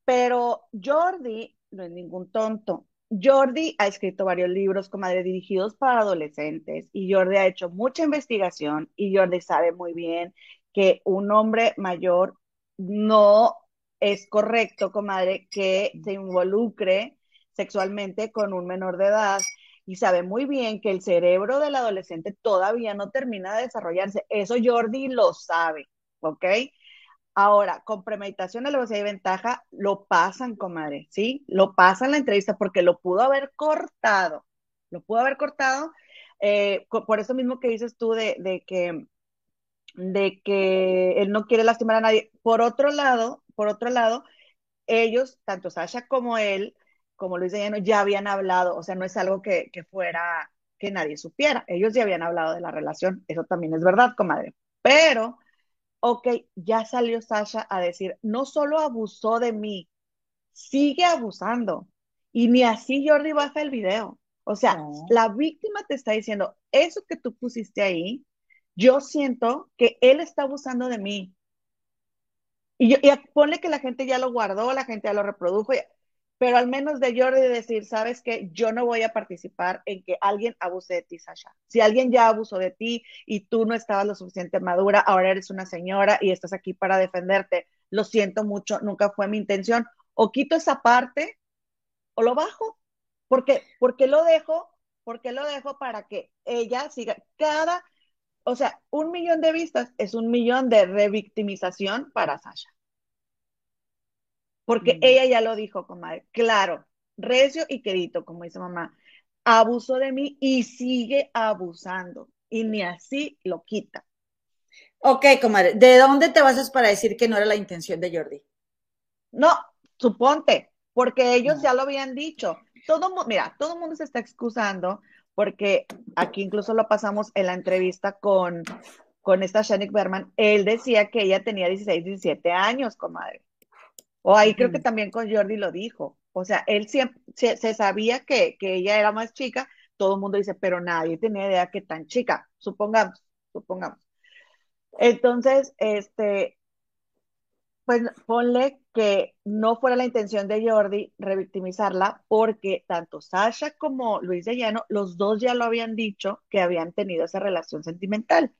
Pero Jordi no es ningún tonto. Jordi ha escrito varios libros, comadre, dirigidos para adolescentes y Jordi ha hecho mucha investigación y Jordi sabe muy bien que un hombre mayor no es correcto, comadre, que se involucre sexualmente con un menor de edad y sabe muy bien que el cerebro del adolescente todavía no termina de desarrollarse. Eso Jordi lo sabe, ¿ok? Ahora, con premeditación, velocidad y ventaja, lo pasan, comadre, ¿sí? Lo pasan la entrevista porque lo pudo haber cortado, lo pudo haber cortado. Eh, por eso mismo que dices tú de que de que él no quiere lastimar a nadie. Por otro lado, por otro lado, ellos, tanto Sasha como él, como Luis de Llano, ya habían hablado, o sea, no es algo que, fuera que nadie supiera. Ellos ya habían hablado de la relación, eso también es verdad, comadre. Pero, ok, ya salió Sasha a decir, no solo abusó de mí, sigue abusando. Y ni así Jordi baja el video. O sea, la víctima te está diciendo, eso que tú pusiste ahí, yo siento que él está abusando de mí. Y, yo, y ponle que la gente ya lo guardó, la gente ya lo reprodujo, pero al menos de Jordi decir, sabes que yo no voy a participar en que alguien abuse de ti, Sasha. Si alguien ya abusó de ti y tú no estabas lo suficiente madura, ahora eres una señora y estás aquí para defenderte. Lo siento mucho, nunca fue mi intención. O quito esa parte o lo bajo. Porque, porque lo dejo, porque lo dejo para que ella siga cada o sea, un millón de vistas es un millón de revictimización para Sasha. Porque mm. ella ya lo dijo, comadre. Claro, recio y querido, como dice mamá. Abusó de mí y sigue abusando. Y ni así lo quita. Ok, comadre. ¿De dónde te basas para decir que no era la intención de Jordi? No, suponte, porque ellos ya lo habían dicho. Todo, mira, todo el mundo se está excusando porque aquí incluso lo pasamos en la entrevista con, con esta Shanik Berman, él decía que ella tenía 16, 17 años, comadre. O ahí creo que también con Jordi lo dijo. O sea, él siempre se, sabía que, que, ella era más chica, todo el mundo dice, pero nadie tenía idea que tan chica, supongamos, supongamos. Entonces, este, pues ponle que no fuera la intención de Jordi revictimizarla, porque tanto Sasha como Luis de Llano, los dos ya lo habían dicho que habían tenido esa relación sentimental.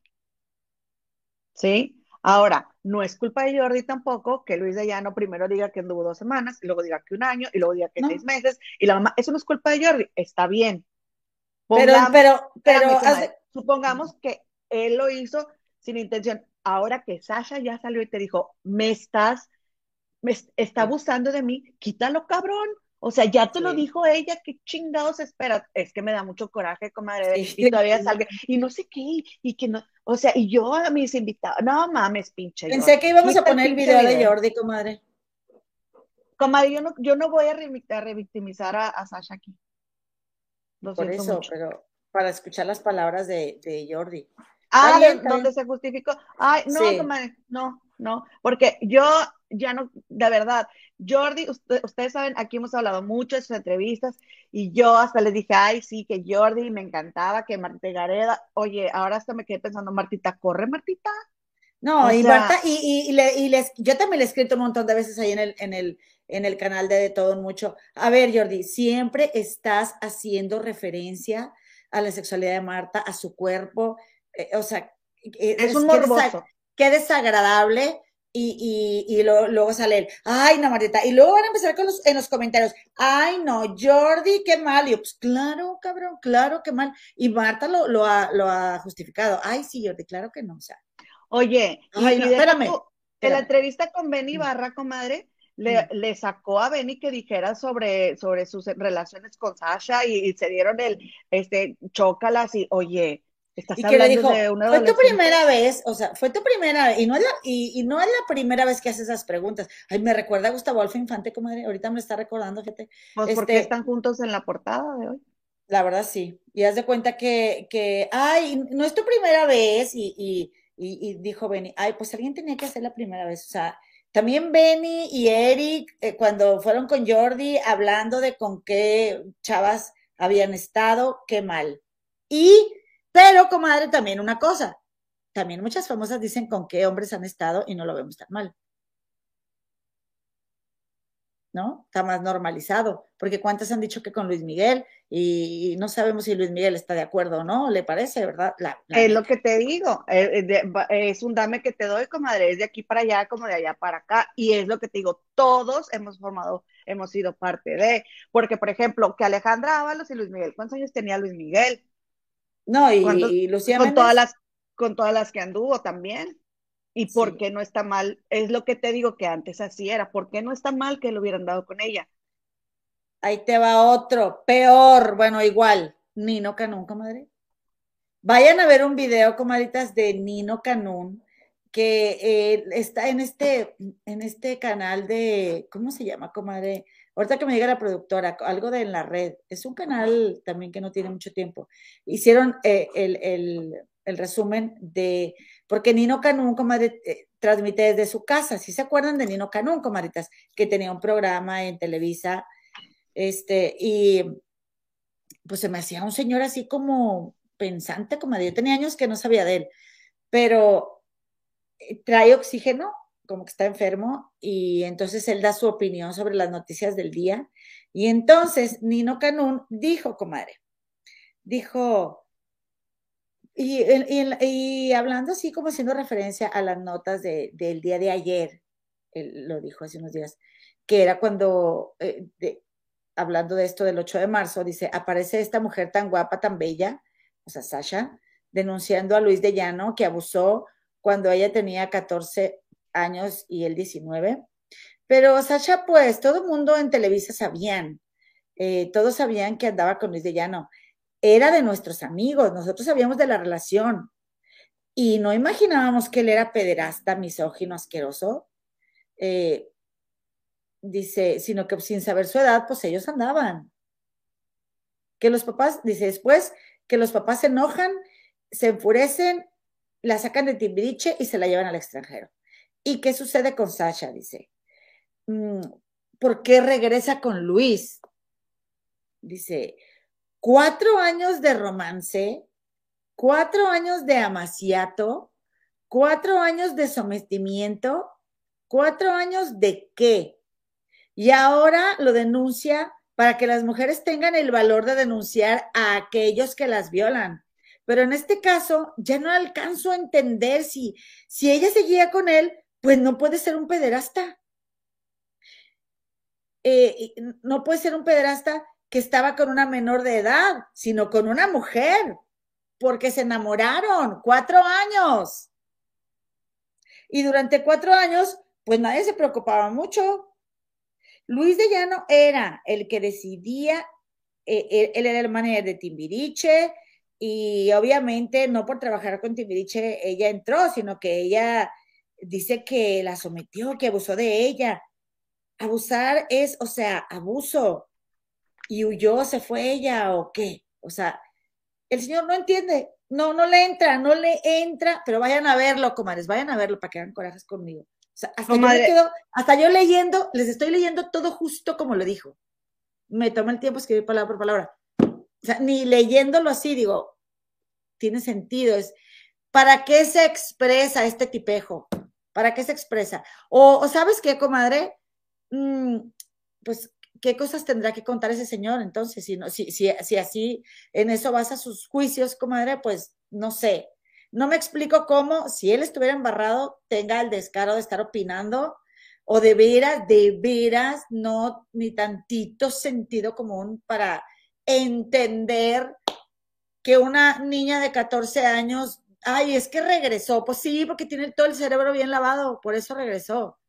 ¿Sí? Ahora, no es culpa de Jordi tampoco que Luis de Llano primero diga que anduvo dos semanas, y luego diga que un año, y luego diga que seis meses, y la mamá, eso no es culpa de Jordi, está bien. pero, pero, pero, supongamos que él lo hizo sin intención ahora que Sasha ya salió y te dijo, me estás, me está abusando de mí, quítalo, cabrón. O sea, ya te lo dijo ella, qué chingados esperas. Es que me da mucho coraje, comadre, y todavía salga, y no sé qué, y que no, o sea, y yo a mis invitados, no mames, pinche. Pensé que íbamos a poner el video, de Jordi, comadre. Comadre, yo no, yo no voy a, revictimizar a, Sasha aquí. Por eso, pero para escuchar las palabras de, de Jordi. Ah, donde se justificó. Ay, no, no, no, porque yo ya no, de verdad, Jordi, ustedes saben, aquí hemos hablado mucho de sus entrevistas y yo hasta les dije, ay, sí, que Jordi me encantaba, que Martita Gareda, oye, ahora hasta me quedé pensando, Martita, corre, Martita. No, y Marta, y, y, le, y les, yo también le he escrito un montón de veces ahí en el, en el, en el canal de De Todo Mucho. A ver, Jordi, siempre estás haciendo referencia a la sexualidad de Marta, a su cuerpo, eh, o sea, eh, es, un morboso. Qué desagradable. Y, y, y luego sale ay, no, Marita. Y luego van a empezar con los, en los comentarios, ay, no, Jordi, qué mal. Y yo, pues claro, cabrón, claro, qué mal. Y Marta lo, lo, ha, lo ha justificado. Ay, sí, Jordi, claro que no, o sea. Oye, espérame, En la entrevista con Benny Barra, comadre, le, le, sacó a Benny que dijera sobre, sobre sus relaciones con Sasha y, y se dieron el, este, chócalas y, oye, y que le dijo, fue tu primera vez, o sea, fue tu primera y no es la, y, no es la primera vez que hace esas preguntas. Ay, me recuerda a Gustavo Alfa Infante, como ahorita me está recordando, fíjate. Pues porque este están juntos en la portada de hoy. La verdad sí. Y haz de cuenta que, que ay, no es tu primera vez, y, y, y, dijo Benny, ay, pues alguien tenía que hacer la primera vez. O sea, también Benny y Eric, eh, cuando fueron con Jordi, hablando de con qué chavas habían estado, qué mal. Y pero, comadre, también una cosa, también muchas famosas dicen con qué hombres han estado y no lo vemos tan mal. ¿No? Está más normalizado, porque cuántas han dicho que con Luis Miguel y no sabemos si Luis Miguel está de acuerdo o no, le parece, ¿verdad? es lo que te digo, eh, eh, es un dame que te doy, comadre, es de aquí para allá como de allá para acá, y es lo que te digo, todos hemos formado, hemos sido parte de, porque por ejemplo, que Alejandra Ábalos y Luis Miguel, ¿cuántos años tenía Luis Miguel? No, y, Lucía con todas las con todas las que anduvo también. ¿Y por qué no está mal? Es lo que te digo que antes así era. ¿Por qué no está mal que lo hubieran dado con ella? Ahí te va otro, peor, bueno, igual, Nino Canún, comadre. Vayan a ver un video, comadritas, de Nino Canún, que eh, está en este, en este canal de, ¿cómo se llama, comadre? Ahorita que me diga la productora, algo de en la red, es un canal también que no tiene mucho tiempo. Hicieron eh, el, resumen de, porque Nino Canún, comadre, eh, transmite desde su casa. Si se acuerdan de Nino Canún, comadritas, que tenía un programa en Televisa, este, y pues se me hacía un señor así como pensante, como yo tenía años que no sabía de él, pero eh, trae oxígeno como que está enfermo y entonces él da su opinión sobre las noticias del día. Y entonces Nino Canún dijo, comadre, dijo, y, y, hablando así como haciendo referencia a las notas del día de ayer, él lo dijo hace unos días, que era cuando, eh, hablando de esto del 8 de marzo, dice, aparece esta mujer tan guapa, tan bella, o sea, Sasha, denunciando a Luis de Llano que abusó cuando ella tenía 14 años y él 19. Pero Sasha, pues todo el mundo en Televisa sabían, eh, todos sabían que andaba con Luis de Llano. Era de nuestros amigos, nosotros sabíamos de la relación. Y no imaginábamos que él era pederasta, misógino, asqueroso. Eh, dice, sino que sin saber su edad, pues ellos andaban. Que los papás, dice después, que los papás se enojan, se enfurecen, la sacan de Timbiriche y se la llevan al extranjero. ¿Y qué sucede con Sasha? Dice, mm, ¿por qué regresa con Luis? Dice, cuatro años de romance, cuatro años de amaciato, cuatro años de sometimiento, cuatro años de qué. Y ahora lo denuncia para que las mujeres tengan el valor de denunciar a aquellos que las violan. Pero en este caso, ya no alcanzo a entender si, si ella seguía con él, pues no puede ser un pederasta. Eh, no puede ser un pederasta que estaba con una menor de edad, sino con una mujer, porque se enamoraron cuatro años. Y durante cuatro años, pues nadie se preocupaba mucho. Luis de Llano era el que decidía, eh, él era el manager de Timbiriche, y obviamente no por trabajar con Timbiriche ella entró, sino que ella dice que la sometió, que abusó de ella. Abusar es, o sea, abuso. Y huyó, se fue ella o qué. O sea, el señor no entiende, no, no le entra, no le entra, pero vayan a verlo, comadres, vayan a verlo para que hagan corajes conmigo. O sea, hasta, yo quedo, hasta yo leyendo, les estoy leyendo todo justo como lo dijo. Me tomé el tiempo escribir palabra por palabra. O sea, ni leyéndolo así, digo, tiene sentido. Es, ¿para qué se expresa este tipejo? ¿Para qué se expresa? O, ¿sabes qué, comadre? Mm, pues, ¿qué cosas tendrá que contar ese señor entonces? Si, no, si, si, si así en eso basa sus juicios, comadre, pues no sé. No me explico cómo, si él estuviera embarrado, tenga el descaro de estar opinando o de veras, de veras, no ni tantito sentido común para entender que una niña de 14 años Ay, es que regresó. Pues sí, porque tiene todo el cerebro bien lavado, por eso regresó.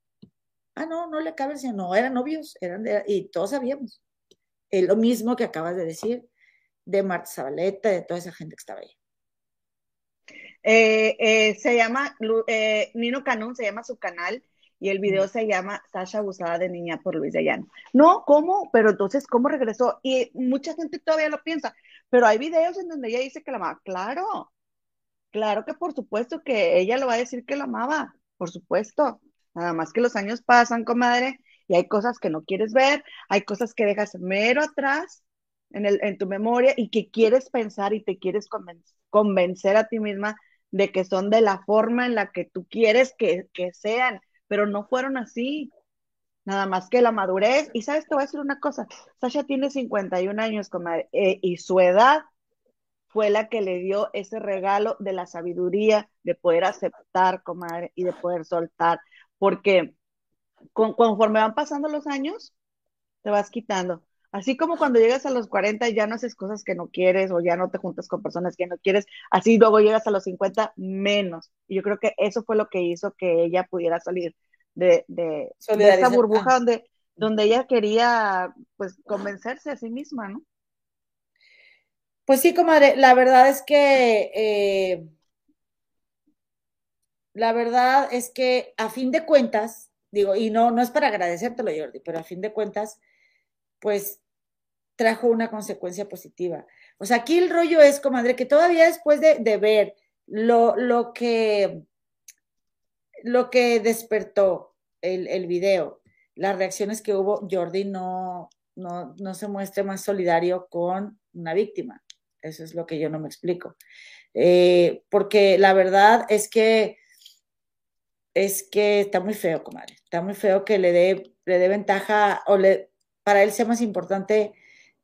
Ah, no, no le cabe decir, no, eran novios, eran y todos sabíamos. Es lo mismo que acabas de decir de Marta Zabaleta, de toda esa gente que estaba ahí. Eh, eh, se llama, eh, Nino Canún se llama su canal y el video se llama Sasha abusada de niña por Luis de Llano. No, ¿cómo? Pero entonces, ¿cómo regresó? Y mucha gente todavía lo piensa, pero hay videos en donde ella dice que la amaba. Claro, claro que por supuesto que ella lo va a decir que la amaba, por supuesto. Nada más que los años pasan, comadre, y hay cosas que no quieres ver, hay cosas que dejas mero atrás en, el, en tu memoria y que quieres pensar y te quieres convencer a ti misma de que son de la forma en la que tú quieres que, que sean pero no fueron así. Nada más que la madurez. Y sabes, te voy a decir una cosa. Sasha tiene 51 años, comadre, eh, y su edad fue la que le dio ese regalo de la sabiduría, de poder aceptar, comadre, y de poder soltar. Porque conforme van pasando los años, te vas quitando. Así como cuando llegas a los 40 ya no haces cosas que no quieres o ya no te juntas con personas que no quieres, así luego llegas a los 50 menos. Y yo creo que eso fue lo que hizo que ella pudiera salir de, de, esa burbuja donde, donde ella quería pues convencerse a sí misma, ¿no? Pues sí, comadre, la verdad es que eh, la verdad es que a fin de cuentas, digo, y no, no es para agradecértelo, Jordi, pero a fin de cuentas, pues trajo una consecuencia positiva. O sea, aquí el rollo es, comadre, que todavía después de, ver lo, lo, que, lo que despertó el, el, video, las reacciones que hubo, Jordi no, no, no se muestre más solidario con una víctima. Eso es lo que yo no me explico. Eh, porque la verdad es que es que está muy feo, comadre. Está muy feo que le dé, le dé ventaja o le, para él sea más importante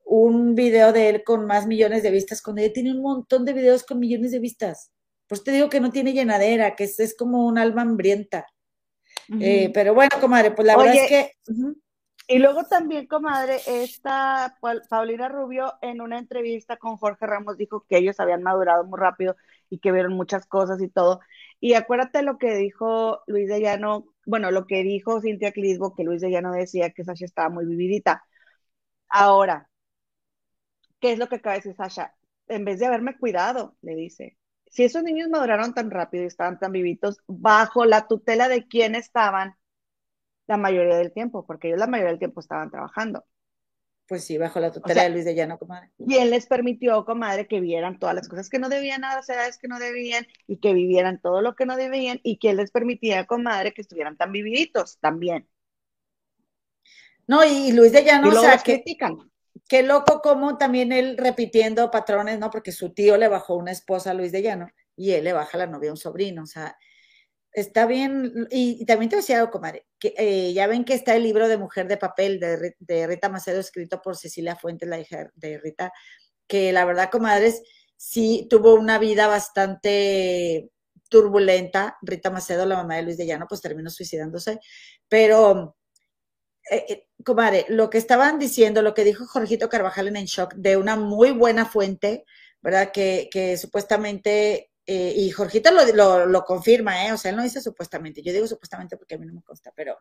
un video de él con más millones de vistas, cuando ella tiene un montón de videos con millones de vistas. Pues te digo que no tiene llenadera, que es, como un alma hambrienta. Eh, pero bueno, comadre, pues la verdad es que... Y luego también, comadre, esta Paulina Rubio en una entrevista con Jorge Ramos dijo que ellos habían madurado muy rápido y que vieron muchas cosas y todo. Y acuérdate lo que dijo Luis de Llano bueno, lo que dijo Cintia Clisbo, que Luis de Llano decía que Sasha estaba muy vividita. Ahora, ¿qué es lo que acaba de decir Sasha? En vez de haberme cuidado, le dice, si esos niños maduraron tan rápido y estaban tan vivitos, bajo la tutela de quién estaban la mayoría del tiempo, porque ellos la mayoría del tiempo estaban trabajando. Pues sí, bajo la tutela de Luis de Llano, comadre. Y él les permitió, comadre, que vieran todas las cosas que no debían, a las edades que no debían, y que vivieran todo lo que no debían, y que él les permitía, comadre, que estuvieran tan vividitos también. No, y Luis de Llano, o sea, que, qué loco como también él repitiendo patrones, ¿no? Porque su tío le bajó una esposa a Luis de Llano, y él le baja la novia a un sobrino, o sea, está bien, y, también te decía algo, comadre, que eh, ya ven que está el libro de Mujer de Papel de, Rita Macedo, escrito por Cecilia Fuentes, la hija de Rita, que la verdad, comadres, sí tuvo una vida bastante turbulenta. Rita Macedo, la mamá de Luis de Llano, pues terminó suicidándose, pero... Eh, eh, comadre, lo que estaban diciendo, lo que dijo Jorgito Carvajal en En Shock, de una muy buena fuente, ¿verdad? Que, que supuestamente eh, y Jorgito lo, lo, confirma, ¿eh? O sea, él no dice supuestamente, yo digo supuestamente porque a mí no me consta, pero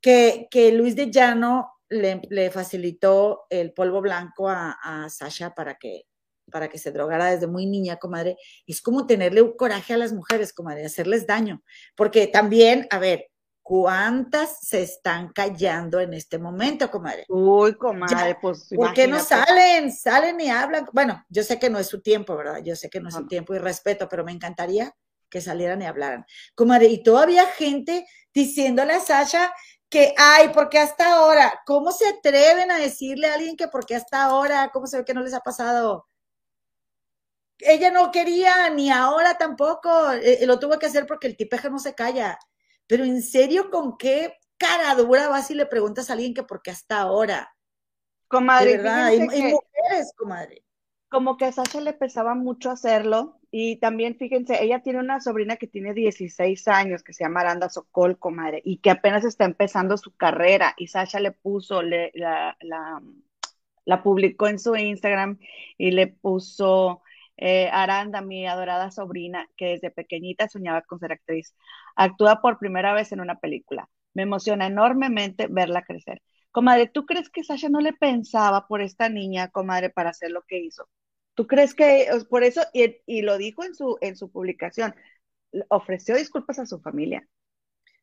que, que Luis de Llano le, le, facilitó el polvo blanco a, Sasha para que, para que se drogara desde muy niña, comadre. Es como tenerle un coraje a las mujeres, comadre, hacerles daño. Porque también, a ver, ¿Cuántas se están callando en este momento, comadre? Uy, comadre, pues. ¿Por qué no salen? Salen y hablan. Bueno, yo sé que no es su tiempo, ¿verdad? Yo sé que no es su tiempo y respeto, pero me encantaría que salieran y hablaran. Comadre, y todavía gente diciéndole a Sasha que, ay, ¿por qué hasta ahora? ¿Cómo se atreven a decirle a alguien que por qué hasta ahora? ¿Cómo se ve que no les ha pasado? Ella no quería, ni ahora tampoco. Eh, lo tuvo que hacer porque el tipeje no se calla. Pero en serio, ¿con qué cara dura vas y le preguntas a alguien que por qué hasta ahora? Comadre, verdad, hay, mujeres, comadre. Como que a Sasha le pesaba mucho hacerlo. Y también, fíjense, ella tiene una sobrina que tiene 16 años, que se llama Aranda Sokol, comadre, y que apenas está empezando su carrera. Y Sasha le puso, le, la, la, la publicó en su Instagram y le puso eh, Aranda, mi adorada sobrina, que desde pequeñita soñaba con ser actriz, actúa por primera vez en una película. Me emociona enormemente verla crecer. Comadre, ¿tú crees que Sasha no le pensaba por esta niña, comadre, para hacer lo que hizo? ¿Tú crees que por eso, y, y, lo dijo en su, en su publicación, ofreció disculpas a su familia?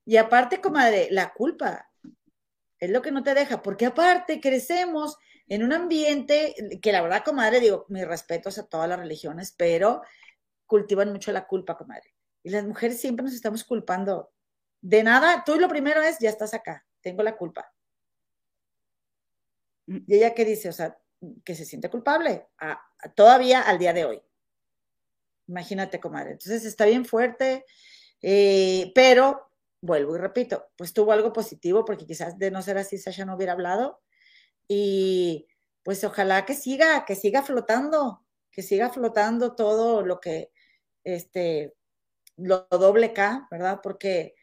Y aparte, comadre, la culpa es lo que no te deja, porque aparte crecemos en un ambiente que la verdad, comadre, digo, mis respetos a todas las religiones, pero cultivan mucho la culpa, comadre. Y las mujeres siempre nos estamos culpando de nada. Tú lo primero es, ya estás acá, tengo la culpa. ¿Y ella qué dice? O sea, que se siente culpable todavía al día de hoy. Imagínate, comadre. Entonces está bien fuerte, eh, pero vuelvo y repito, pues tuvo algo positivo porque quizás de no ser así Sasha no hubiera hablado y pues ojalá que siga, que siga flotando, que siga flotando todo lo que, este, lo doble K, ¿verdad? Porque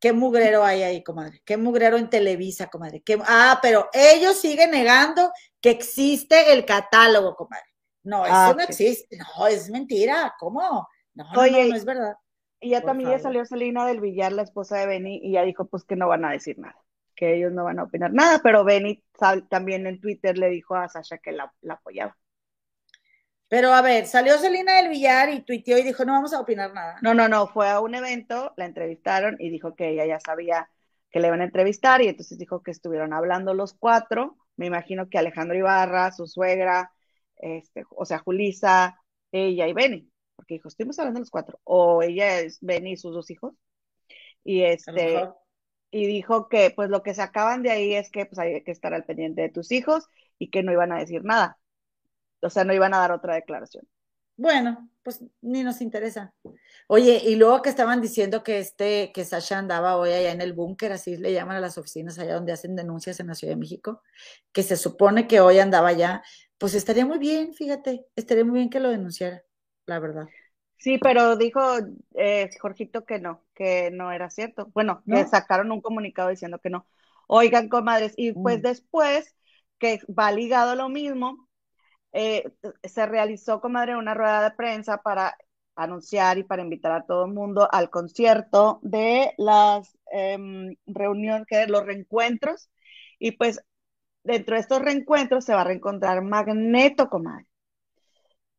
qué mugrero hay ahí, comadre, qué mugrero en Televisa, comadre. ah, pero ellos siguen negando que existe el catálogo, comadre. No, eso ah, no existe, no, es mentira, ¿cómo? No, no, no, es verdad. Y ya también ya salió Selina del Villar, la esposa de Benny, y ya dijo pues que no van a decir nada, que ellos no van a opinar nada, pero Benny también en Twitter le dijo a Sasha que la, apoyaba. Pero a ver, salió Selina del Villar y tuiteó y dijo, no vamos a opinar nada. No, no, no, fue a un evento, la entrevistaron y dijo que ella ya sabía que le iban a entrevistar y entonces dijo que estuvieron hablando los cuatro, me imagino que Alejandro Ibarra, su suegra, este, o sea, Julisa, ella y Benny porque dijo, estuvimos hablando los cuatro, o ella es Benny y sus dos hijos, y este, y dijo que pues lo que se acaban de ahí es que pues hay que estar al pendiente de tus hijos y que no iban a decir nada, o sea, no iban a dar otra declaración. Bueno, pues ni nos interesa. Oye, y luego que estaban diciendo que este, que Sasha andaba hoy allá en el búnker, así le llaman a las oficinas allá donde hacen denuncias en la Ciudad de México, que se supone que hoy andaba allá, pues estaría muy bien, fíjate, estaría muy bien que lo denunciara la verdad. Sí, pero dijo eh, Jorgito que no, que no era cierto. Bueno, que sacaron un comunicado diciendo que no. Oigan, comadres, y pues mm. después, que va ligado lo mismo, eh, se realizó, comadre, una rueda de prensa para anunciar y para invitar a todo el mundo al concierto de las em, reuniones, que los reencuentros, y pues dentro de estos reencuentros se va a reencontrar Magneto, comadre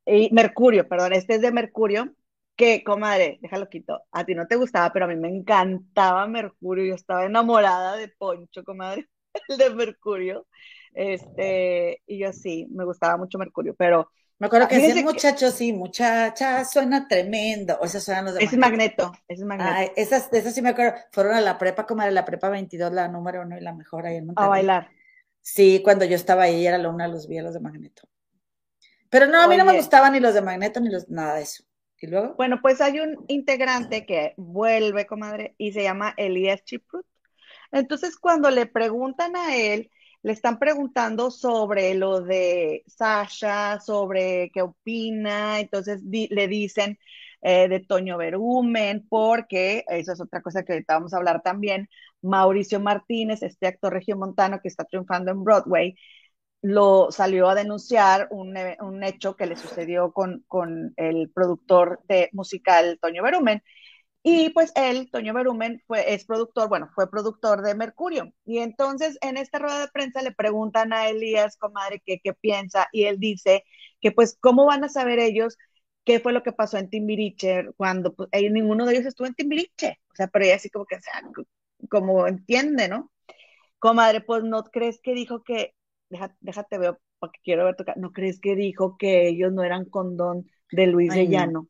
y Mercurio, perdón, este es de Mercurio, que, comadre, déjalo quito, a ti no te gustaba, pero a mí me encantaba Mercurio, yo estaba enamorada de Poncho, comadre, el de Mercurio, este, y yo sí, me gustaba mucho Mercurio, pero... Me acuerdo que ese muchacho, sí, muchacha, suena tremendo. O esas suenan los de. Es Magneto, es Magneto. esas, esas sí me acuerdo. Fueron a la prepa, como era la prepa 22, la número uno y la mejor ahí en Monterrey. A bailar. Sí, cuando yo estaba ahí, era la una de los vías de Magneto. Pero no, a mí no me gustaban ni los de Magneto ni los nada de eso. ¿Y luego? Bueno, pues hay un integrante que vuelve, comadre, y se llama Elías Chiprut. Entonces, cuando le preguntan a él, le están preguntando sobre lo de Sasha, sobre qué opina, entonces le dicen eh, de Toño Berumen, porque eso es otra cosa que ahorita vamos a hablar también, Mauricio Martínez, este actor regiomontano que está triunfando en Broadway, lo salió a denunciar un, un hecho que le sucedió con, con, el productor de musical Toño Berumen. Y pues él, Toño Berumen, fue, es productor, bueno, fue productor de Mercurio. Y entonces en esta rueda de prensa le preguntan a Elías, comadre, qué piensa, y él dice que pues, ¿cómo van a saber ellos qué fue lo que pasó en Timbiriche cuando pues, ninguno de ellos estuvo en Timbiriche? O sea, pero ella así como que, sea, como entiende, ¿no? Comadre, pues no crees que dijo que déjate, veo porque quiero ver tu ¿No crees que dijo que ellos no eran condón de Luis de Llano?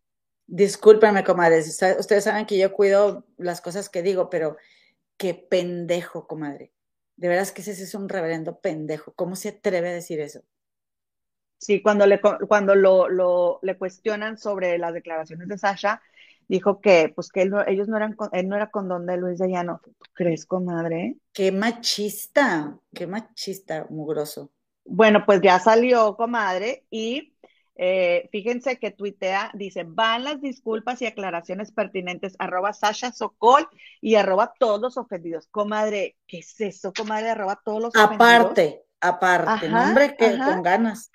Discúlpenme, comadres. Ustedes saben que yo cuido las cosas que digo, pero qué pendejo, comadre. De veras que ese es un reverendo pendejo. ¿Cómo se atreve a decir eso? Sí, cuando le, cuando lo, lo, le cuestionan sobre las declaraciones de Sasha, dijo que pues que ellos no eran él no era condón de Luis de Llano. ¿Crees, comadre? Qué machista, qué machista, mugroso. Bueno, pues ya salió, comadre, y eh, fíjense que tuitea, dice, van las disculpas y aclaraciones pertinentes, arroba Sasha Sokol y arroba todos los ofendidos. Comadre, ¿qué es eso, comadre? Arroba todos los ofendidos. Aparte, aparte, nombre que con ganas.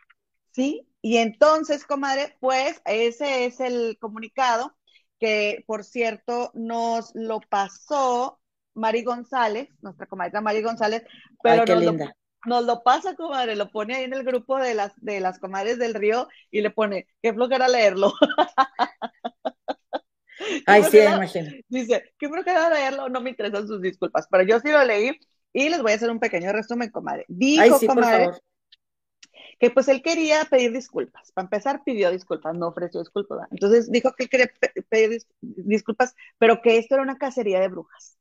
Sí, y entonces, comadre, pues ese es el comunicado que por cierto nos lo pasó Mari González, nuestra comadre Mari González, pero, nos, Lo, nos lo pasa, comadre, lo pone ahí en el grupo de las, de las comadres del río y le pone, qué flojera leerlo. Ay, sí, imagino. Dice, qué flojera leerlo, no me interesan sus disculpas, pero yo sí lo leí y les voy a hacer un pequeño resumen, comadre. Dijo, comadre, que pues él quería pedir disculpas. Para empezar, pidió disculpas, no ofreció disculpas. Entonces dijo que quería pedir disculpas, pero que esto era una cacería de brujas.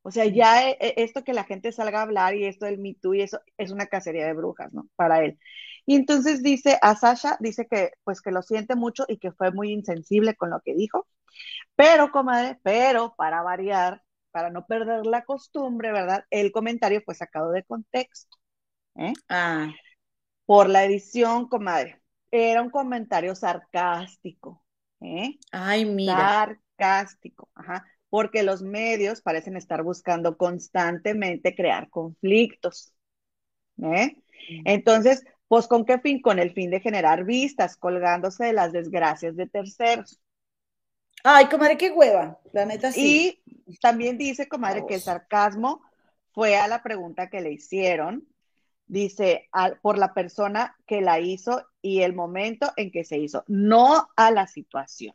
O sea, ya e, e, esto que la gente salga a hablar y esto del Me Too y eso es una cacería de brujas, ¿no? Para él. Y entonces dice a Sasha, dice que pues que lo siente mucho y que fue muy insensible con lo que dijo. Pero, comadre, pero para variar, para no perder la costumbre, ¿verdad? El comentario fue sacado de contexto. ¿eh? Ah por la edición, comadre. Era un comentario sarcástico. ¿eh? Ay, mira. Sarcástico, ajá. Porque los medios parecen estar buscando constantemente crear conflictos. ¿eh? Entonces, pues con qué fin? Con el fin de generar vistas, colgándose de las desgracias de terceros. Ay, comadre, qué hueva, la neta sí. Y también dice, comadre, que el sarcasmo fue a la pregunta que le hicieron dice, por la persona que la hizo y el momento en que se hizo, no a la situación.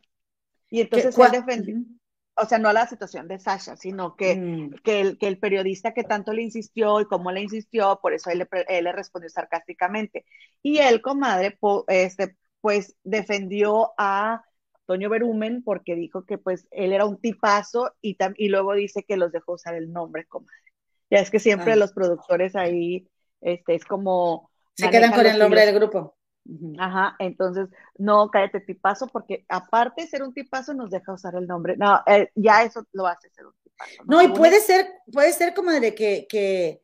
Y entonces él defendió, o sea, no a la situación de Sasha, sino que, mm. que, el, que, el, periodista que tanto le insistió y cómo le insistió, por eso él le, él le respondió sarcásticamente. Y él, comadre, este, pues defendió a Toño Berumen porque dijo que pues él era un tipazo y, y luego dice que los dejó usar el nombre, comadre. Ya es que siempre los productores ahí este, es como... Se quedan con el nombre del grupo. Ajá, entonces, no, cállate tipazo, porque aparte de ser un tipazo, nos deja usar el nombre. No, eh, ya eso lo hace ser un tipazo. No, y puede ser, puede ser como de que, que,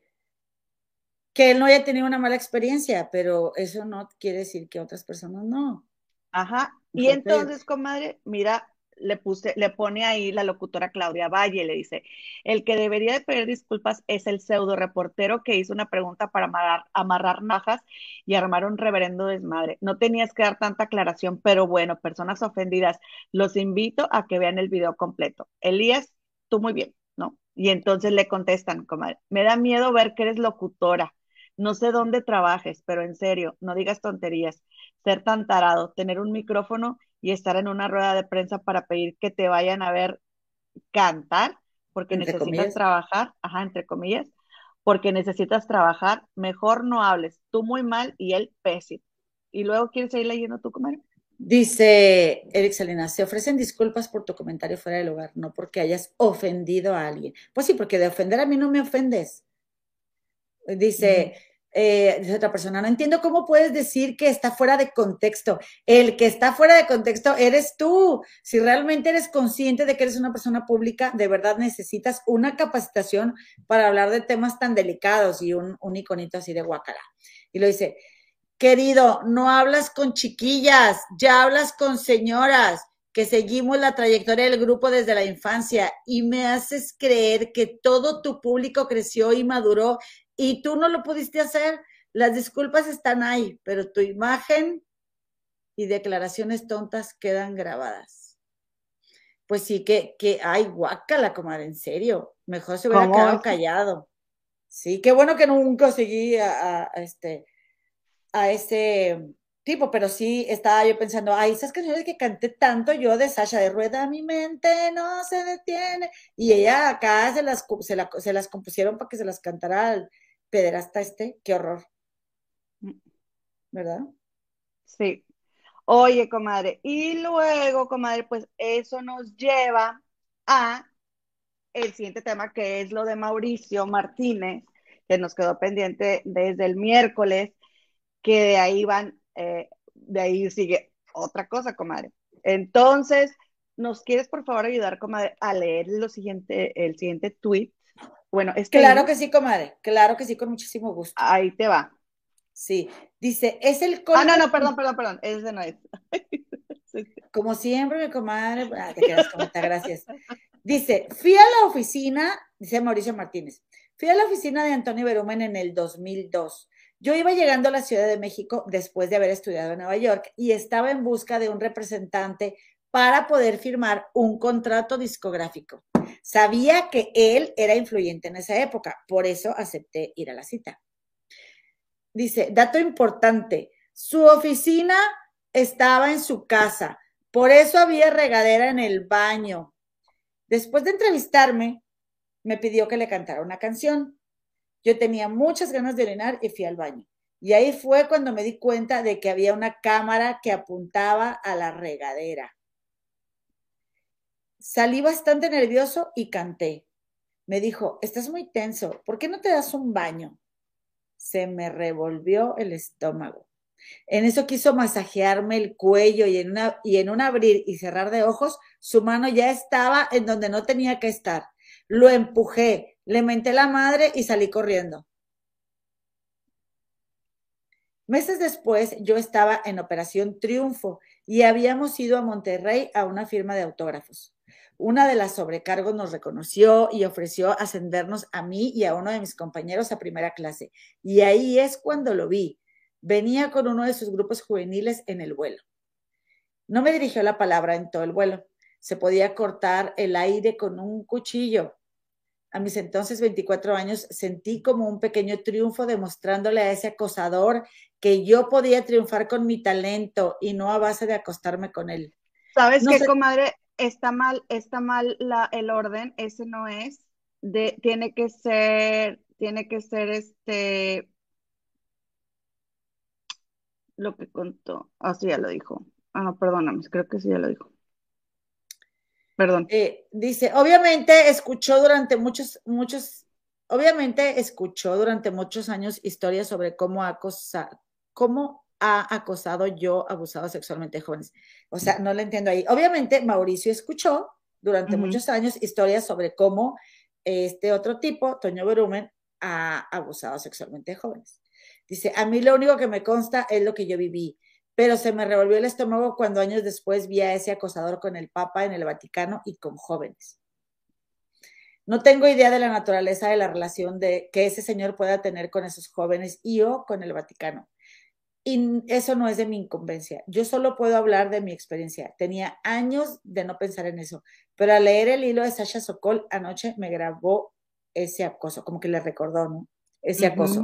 que él no haya tenido una mala experiencia, pero eso no quiere decir que otras personas no. Ajá, y entonces, comadre, mira, le puse, le pone ahí la locutora Claudia Valle, le dice, el que debería de pedir disculpas es el pseudo reportero que hizo una pregunta para amarrar, amarrar najas y armar un reverendo desmadre. No tenías que dar tanta aclaración, pero bueno, personas ofendidas, los invito a que vean el video completo. Elías, tú muy bien, ¿no? Y entonces le contestan, comadre, me da miedo ver que eres locutora. No sé dónde trabajes, pero en serio, no digas tonterías. Ser tan tarado, tener un micrófono y estar en una rueda de prensa para pedir que te vayan a ver cantar, porque necesitas trabajar, ajá, entre comillas, porque necesitas trabajar, mejor no hables, tú muy mal y él pésimo. Y luego quieres seguir leyendo tu comentario. Dice Eric Salinas, se ofrecen disculpas por tu comentario fuera del lugar, no porque hayas ofendido a alguien. Pues sí, porque de ofender a mí no me ofendes. Dice, eh, otra persona, no entiendo cómo puedes decir que está fuera de contexto. El que está fuera de contexto eres tú. Si realmente eres consciente de que eres una persona pública, de verdad necesitas una capacitación para hablar de temas tan delicados y un, un iconito así de guacala. Y lo dice, querido, no hablas con chiquillas, ya hablas con señoras que seguimos la trayectoria del grupo desde la infancia y me haces creer que todo tu público creció y maduró y tú no lo pudiste hacer, las disculpas están ahí, pero tu imagen y declaraciones tontas quedan grabadas. Pues sí, que, que, ay, guácala, comadre, en serio, mejor se hubiera quedado callado. Sí, qué bueno que nunca seguí a, este, a ese tipo, pero sí estaba yo pensando, ay, esas canciones que canté tanto yo de Sasha, de Rueda mi mente no se detiene, y ella acá se las, se, se las compusieron para que se las cantara pederasta este, qué horror. ¿Verdad? Sí. Oye, comadre, y luego, comadre, pues eso nos lleva a el siguiente tema, que es lo de Mauricio Martínez, que nos quedó pendiente desde el miércoles, que de ahí van, eh, de ahí sigue otra cosa, comadre. Entonces, ¿nos quieres por favor ayudar, comadre, a leer lo siguiente, el siguiente tweet bueno, es que claro que sí, comadre, claro que sí, con muchísimo gusto. Ahí te va. Sí, dice, es el Ah, no, no, perdón, perdón, perdón, ese no es. Como siempre, mi comadre, ah, te quedas gracias. Dice, fui a la oficina, dice Mauricio Martínez, fui a la oficina de Antonio Berumen en el 2002. Yo iba llegando a la Ciudad de México después de haber estudiado en Nueva York y estaba en busca de un representante para poder firmar un contrato discográfico. Sabía que él era influyente en esa época, por eso acepté ir a la cita. dice, dato importante, su oficina estaba en su casa, por eso había regadera en el baño. Después de entrevistarme, me pidió que le cantara una canción. Yo tenía muchas ganas de orinar y fui al baño. Y ahí fue cuando me di cuenta de que había una cámara que apuntaba a la regadera. Salí bastante nervioso y canté. Me dijo, estás muy tenso, ¿por qué no te das un baño? Se me revolvió el estómago. En eso quiso masajearme el cuello y en, una, y en un abrir y cerrar de ojos, su mano ya estaba en donde no tenía que estar. Lo empujé, le menté la madre y salí corriendo. Meses después, yo estaba en Operación Triunfo y habíamos ido a Monterrey a una firma de autógrafos. Una de las sobrecargos nos reconoció y ofreció ascendernos a mí y a uno de mis compañeros a primera clase. Y ahí es cuando lo vi. Venía con uno de sus grupos juveniles en el vuelo. No me dirigió la palabra en todo el vuelo. Se podía cortar el aire con un cuchillo. A mis entonces 24 años sentí como un pequeño triunfo demostrándole a ese acosador que yo podía triunfar con mi talento y no a base de acostarme con él. ¿Sabes qué, comadre? Está mal, está mal la, el orden, ese no es, de, tiene que ser, tiene que ser este, lo que contó, ah, sí, ya lo dijo, ah, no, perdóname, creo que sí ya lo dijo. Perdón. Eh, dice, obviamente escuchó durante muchos, muchos, obviamente escuchó durante muchos años historias sobre cómo acosa, cómo ha acosado yo, abusado sexualmente de jóvenes. O sea, no lo entiendo ahí. Obviamente, Mauricio escuchó durante muchos años historias sobre cómo este otro tipo, Toño Berumen, ha abusado sexualmente de jóvenes. Dice, a mí lo único que me consta es lo que yo viví, pero se me revolvió el estómago cuando años después vi a ese acosador con el Papa en el Vaticano y con jóvenes. No tengo idea de la naturaleza de la relación de que ese señor pueda tener con esos jóvenes y o con el Vaticano. Y eso no es de mi incumbencia. Yo solo puedo hablar de mi experiencia. Tenía años de no pensar en eso, pero al leer el hilo de Sasha Sokol anoche me grabó ese acoso, como que le recordó, ¿no? Ese acoso.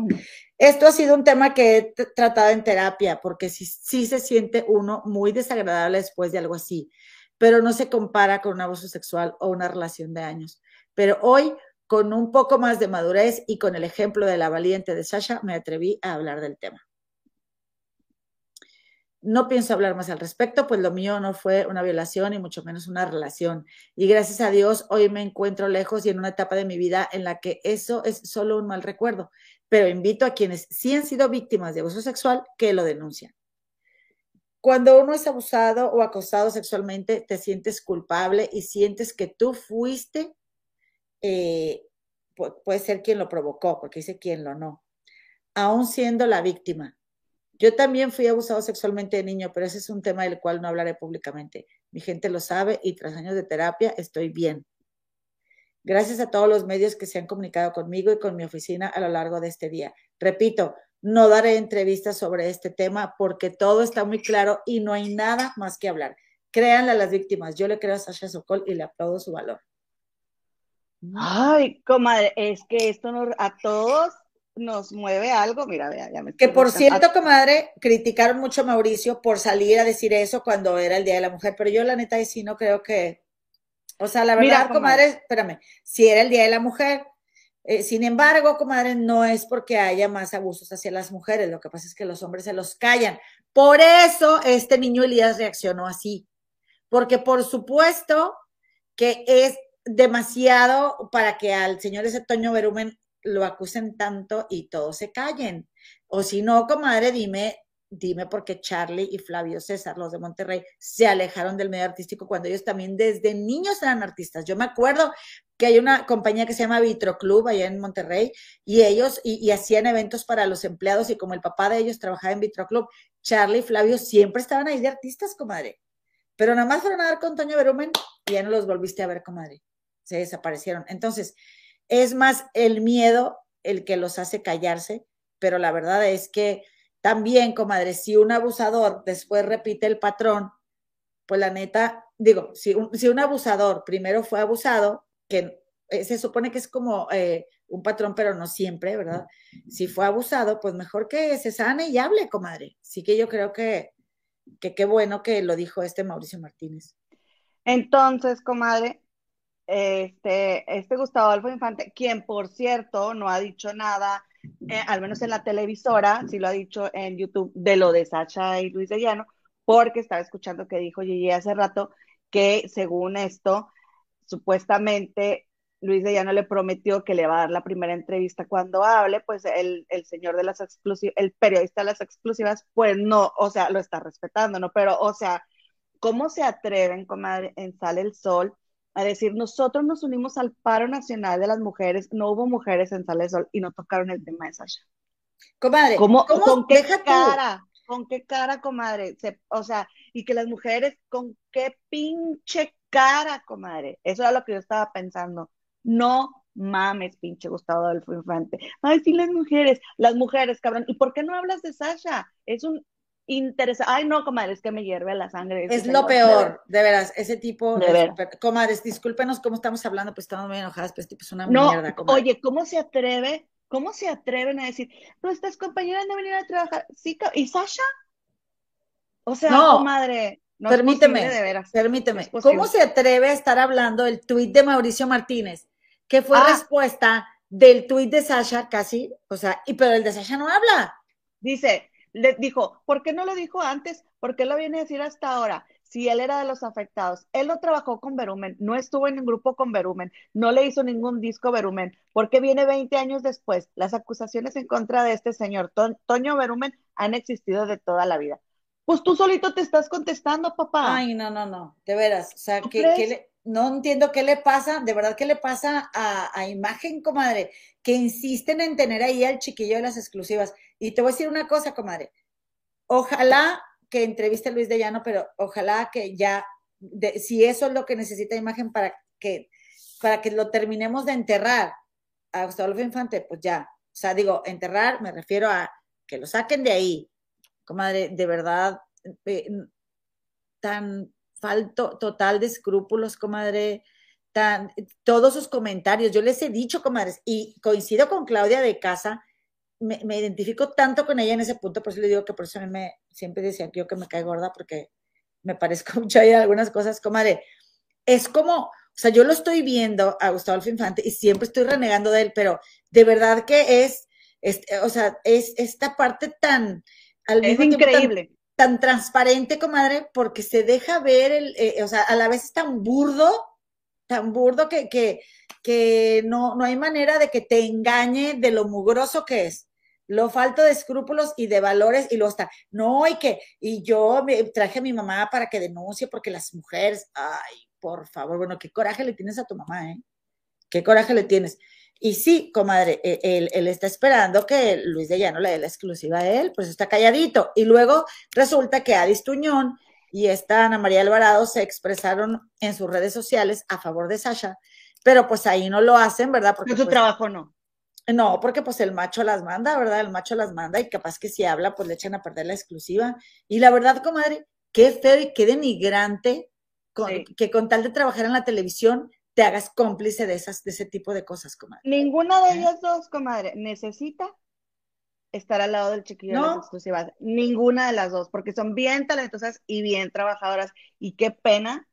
Esto ha sido un tema que he tratado en terapia, porque sí, sí se siente uno muy desagradable después de algo así, pero no se compara con un abuso sexual o una relación de años. Pero hoy, con un poco más de madurez y con el ejemplo de la valiente de Sasha, me atreví a hablar del tema. No pienso hablar más al respecto, pues lo mío no fue una violación y mucho menos una relación. Y gracias a Dios hoy me encuentro lejos y en una etapa de mi vida en la que eso es solo un mal recuerdo. Pero invito a quienes sí han sido víctimas de abuso sexual que lo denuncian. Cuando uno es abusado o acosado sexualmente, te sientes culpable y sientes que tú fuiste, eh, puede ser quien lo provocó, porque dice quien lo no, aún siendo la víctima yo también fui abusado sexualmente de niño, pero ese es un tema del cual no hablaré públicamente. Mi gente lo sabe y tras años de terapia estoy bien. Gracias a todos los medios que se han comunicado conmigo y con mi oficina a lo largo de este día. Repito, no daré entrevistas sobre este tema porque todo está muy claro y no hay nada más que hablar. Créanle a las víctimas. Yo le creo a Sasha Sokol y le aplaudo su valor. Ay, comadre, es que esto nos, a todos nos mueve algo, mira, vea, ya me Que por cierto, comadre, criticaron mucho a Mauricio por salir a decir eso cuando era el Día de la Mujer, pero yo la neta sí no creo que, o sea, la verdad, comadre, espérame, si era el Día de la Mujer, eh, sin embargo, comadre, no es porque haya más abusos hacia las mujeres, lo que pasa es que los hombres se los callan. Por eso este niño Elías reaccionó así, porque por supuesto que es demasiado para que al señor ese Toño Berumen lo acusen tanto y todos se callen. O si no, comadre, dime, dime por qué Charlie y Flavio César, los de Monterrey, se alejaron del medio artístico cuando ellos también desde niños eran artistas. Yo me acuerdo que hay una compañía que se llama Vitro Club allá en Monterrey y ellos y, hacían eventos para los empleados y como el papá de ellos trabajaba en Vitro Club, Charlie y Flavio siempre estaban ahí de artistas, comadre. Pero nada más fueron a dar con Toño Berumen y ya no los volviste a ver, comadre. Se desaparecieron. Entonces, es más el miedo el que los hace callarse, pero la verdad es que también, comadre, si un abusador después repite el patrón, pues la neta, digo, si un, si un abusador primero fue abusado, que eh, se supone que es como eh, un patrón, pero no siempre, ¿verdad? Si fue abusado, pues mejor que se sane y hable, comadre. Sí que yo creo que, que qué bueno que lo dijo este Mauricio Martínez. Entonces, comadre, este, este Gustavo Adolfo Infante, quien por cierto no ha dicho nada, eh, al menos en la televisora, sí lo ha dicho en YouTube, de lo de Sacha y Luis de Llano, porque estaba escuchando que dijo Gigi hace rato que según esto, supuestamente Luis de Llano le prometió que le va a dar la primera entrevista cuando hable, pues el, el señor de las exclusivas, el periodista de las exclusivas, pues no, o sea, lo está respetando, ¿no? Pero, o sea, ¿cómo se atreven, comadre, en Sale el Sol a decir, nosotros nos unimos al paro nacional de las mujeres, no hubo mujeres en Sale el Sol y no tocaron el tema de Sasha? Comadre, ¿Cómo, ¿con qué cara? ¿Con qué cara, comadre? o sea, y que las mujeres, ¿con qué pinche cara, comadre? Eso era lo que yo estaba pensando no mames, pinche Gustavo Adolfo Infante. Ay, sí, las mujeres, las mujeres, cabrón. ¿Y por qué no hablas de Sasha? Es un interesante. Ay, no, comadres, que me hierve la sangre. Es lo peor, de veras, ese tipo. De comadres, discúlpenos cómo estamos hablando, pues estamos muy enojadas, pues este tipo es una mierda, comadre. Oye, ¿cómo se atreve? ¿Cómo se atreven a decir, nuestras compañeras no venir a trabajar? Sí, ¿y Sasha? O sea, comadre. No permíteme, permíteme. ¿Cómo se atreve a estar hablando el tuit de Mauricio Martínez? que fue ah. respuesta del tuit de Sasha casi, o sea, y pero el de Sasha no habla. Dice, le dijo, ¿por qué no lo dijo antes? ¿Por qué lo viene a decir hasta ahora? Si él era de los afectados, él no trabajó con Berumen, no estuvo en un grupo con Berumen, no le hizo ningún disco Berumen, porque viene 20 años después. Las acusaciones en contra de este señor Toño Berumen han existido de toda la vida. Pues tú solito te estás contestando, papá. Ay, no, no, no, de veras. O sea, que, le, no entiendo qué le pasa, de verdad qué le pasa a, Imagen, comadre, que insisten en tener ahí al chiquillo de las exclusivas. Y te voy a decir una cosa, comadre. Ojalá que entreviste a Luis de Llano, pero ojalá que ya, si eso es lo que necesita Imagen para que, para que lo terminemos de enterrar a Gustavo Infante, pues ya. O sea, digo, enterrar me refiero a que lo saquen de ahí. Comadre, de verdad, eh, tan falto total de escrúpulos, comadre, tan, todos sus comentarios, yo les he dicho, comadres, y coincido con Claudia de casa, me, identifico tanto con ella en ese punto, por eso le digo que por eso me, siempre decía que yo que me cae gorda, porque me parezco mucho ahí algunas cosas, comadre, es como, o sea, yo lo estoy viendo a Gustavo Infante y siempre estoy renegando de él, pero de verdad que es, o sea, es esta parte tan... Al es increíble. tan transparente, comadre, porque se deja ver, el, eh, o sea, a la vez es tan burdo, tan burdo que, que, que no, no hay manera de que te engañe de lo mugroso que es lo falto de escrúpulos y de valores y lo está. No, y que, y yo me traje a mi mamá para que denuncie porque las mujeres, ay, por favor, bueno, qué coraje le tienes a tu mamá, ¿eh? Qué coraje le tienes. Y sí, comadre, e, él, está esperando que Luis de Llano le dé la exclusiva a él, pues está calladito. Y luego resulta que Adis Tuñón y esta Ana María Alvarado se expresaron en sus redes sociales a favor de Sasha, pero pues ahí no lo hacen, ¿verdad? Porque su pues, trabajo no. No, porque pues el macho las manda, ¿verdad? El macho las manda y capaz que si habla, pues le echan a perder la exclusiva. Y la verdad, comadre, qué feo y qué denigrante que con tal de trabajar en la televisión te hagas cómplice de, esas, de ese tipo de cosas, comadre. Ninguna de ¿Eh? ellas dos, comadre, necesita estar al lado del chiquillo de las exclusivas. Ninguna de las dos, porque son bien talentosas y bien trabajadoras. Y qué pena,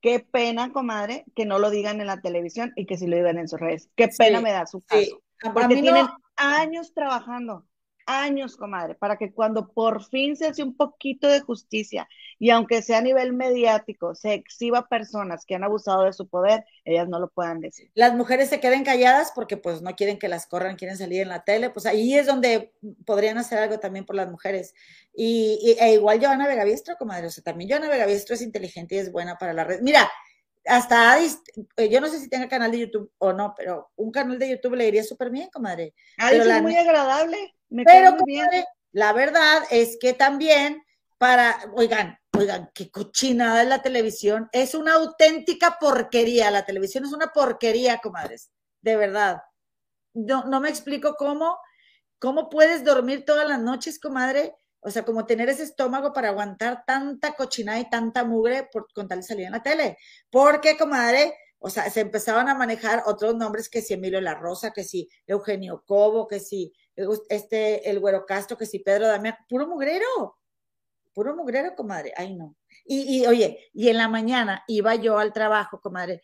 qué pena, comadre, que no lo digan en la televisión y que sí lo digan en sus redes. Qué pena me da su caso. Porque tienen años trabajando años, comadre, para que cuando por fin se hace un poquito de justicia y aunque sea a nivel mediático, se exhiba personas que han abusado de su poder, ellas no lo puedan decir. Las mujeres se queden calladas porque pues no quieren que las corran, quieren salir en la tele, pues ahí es donde podrían hacer algo también por las mujeres. Y, e igual Joana Vegaviestro, comadre, o sea, también Joana Vegaviestro es inteligente y es buena para la red. Mira, hasta Adis, eh, yo no sé si tenga canal de YouTube o no, pero un canal de YouTube le iría súper bien, comadre. Adis es muy agradable. Pero, la verdad es que también para, oigan, oigan, qué cochinada es la televisión. Es una auténtica porquería. La televisión es una porquería, comadres. De verdad. No, no me explico cómo, cómo puedes dormir todas las noches, comadre. O sea, como tener ese estómago para aguantar tanta cochinada y tanta mugre por, con tal de salir en la tele. Porque, comadre, o sea, se empezaban a manejar otros nombres que si Emilio La Rosa, que si Eugenio Cobo, que si este, el Güero Castro, que si Pedro Damián, puro mugrero, puro mugrero, comadre, ay no. Y, y oye, y en la mañana iba yo al trabajo, comadre,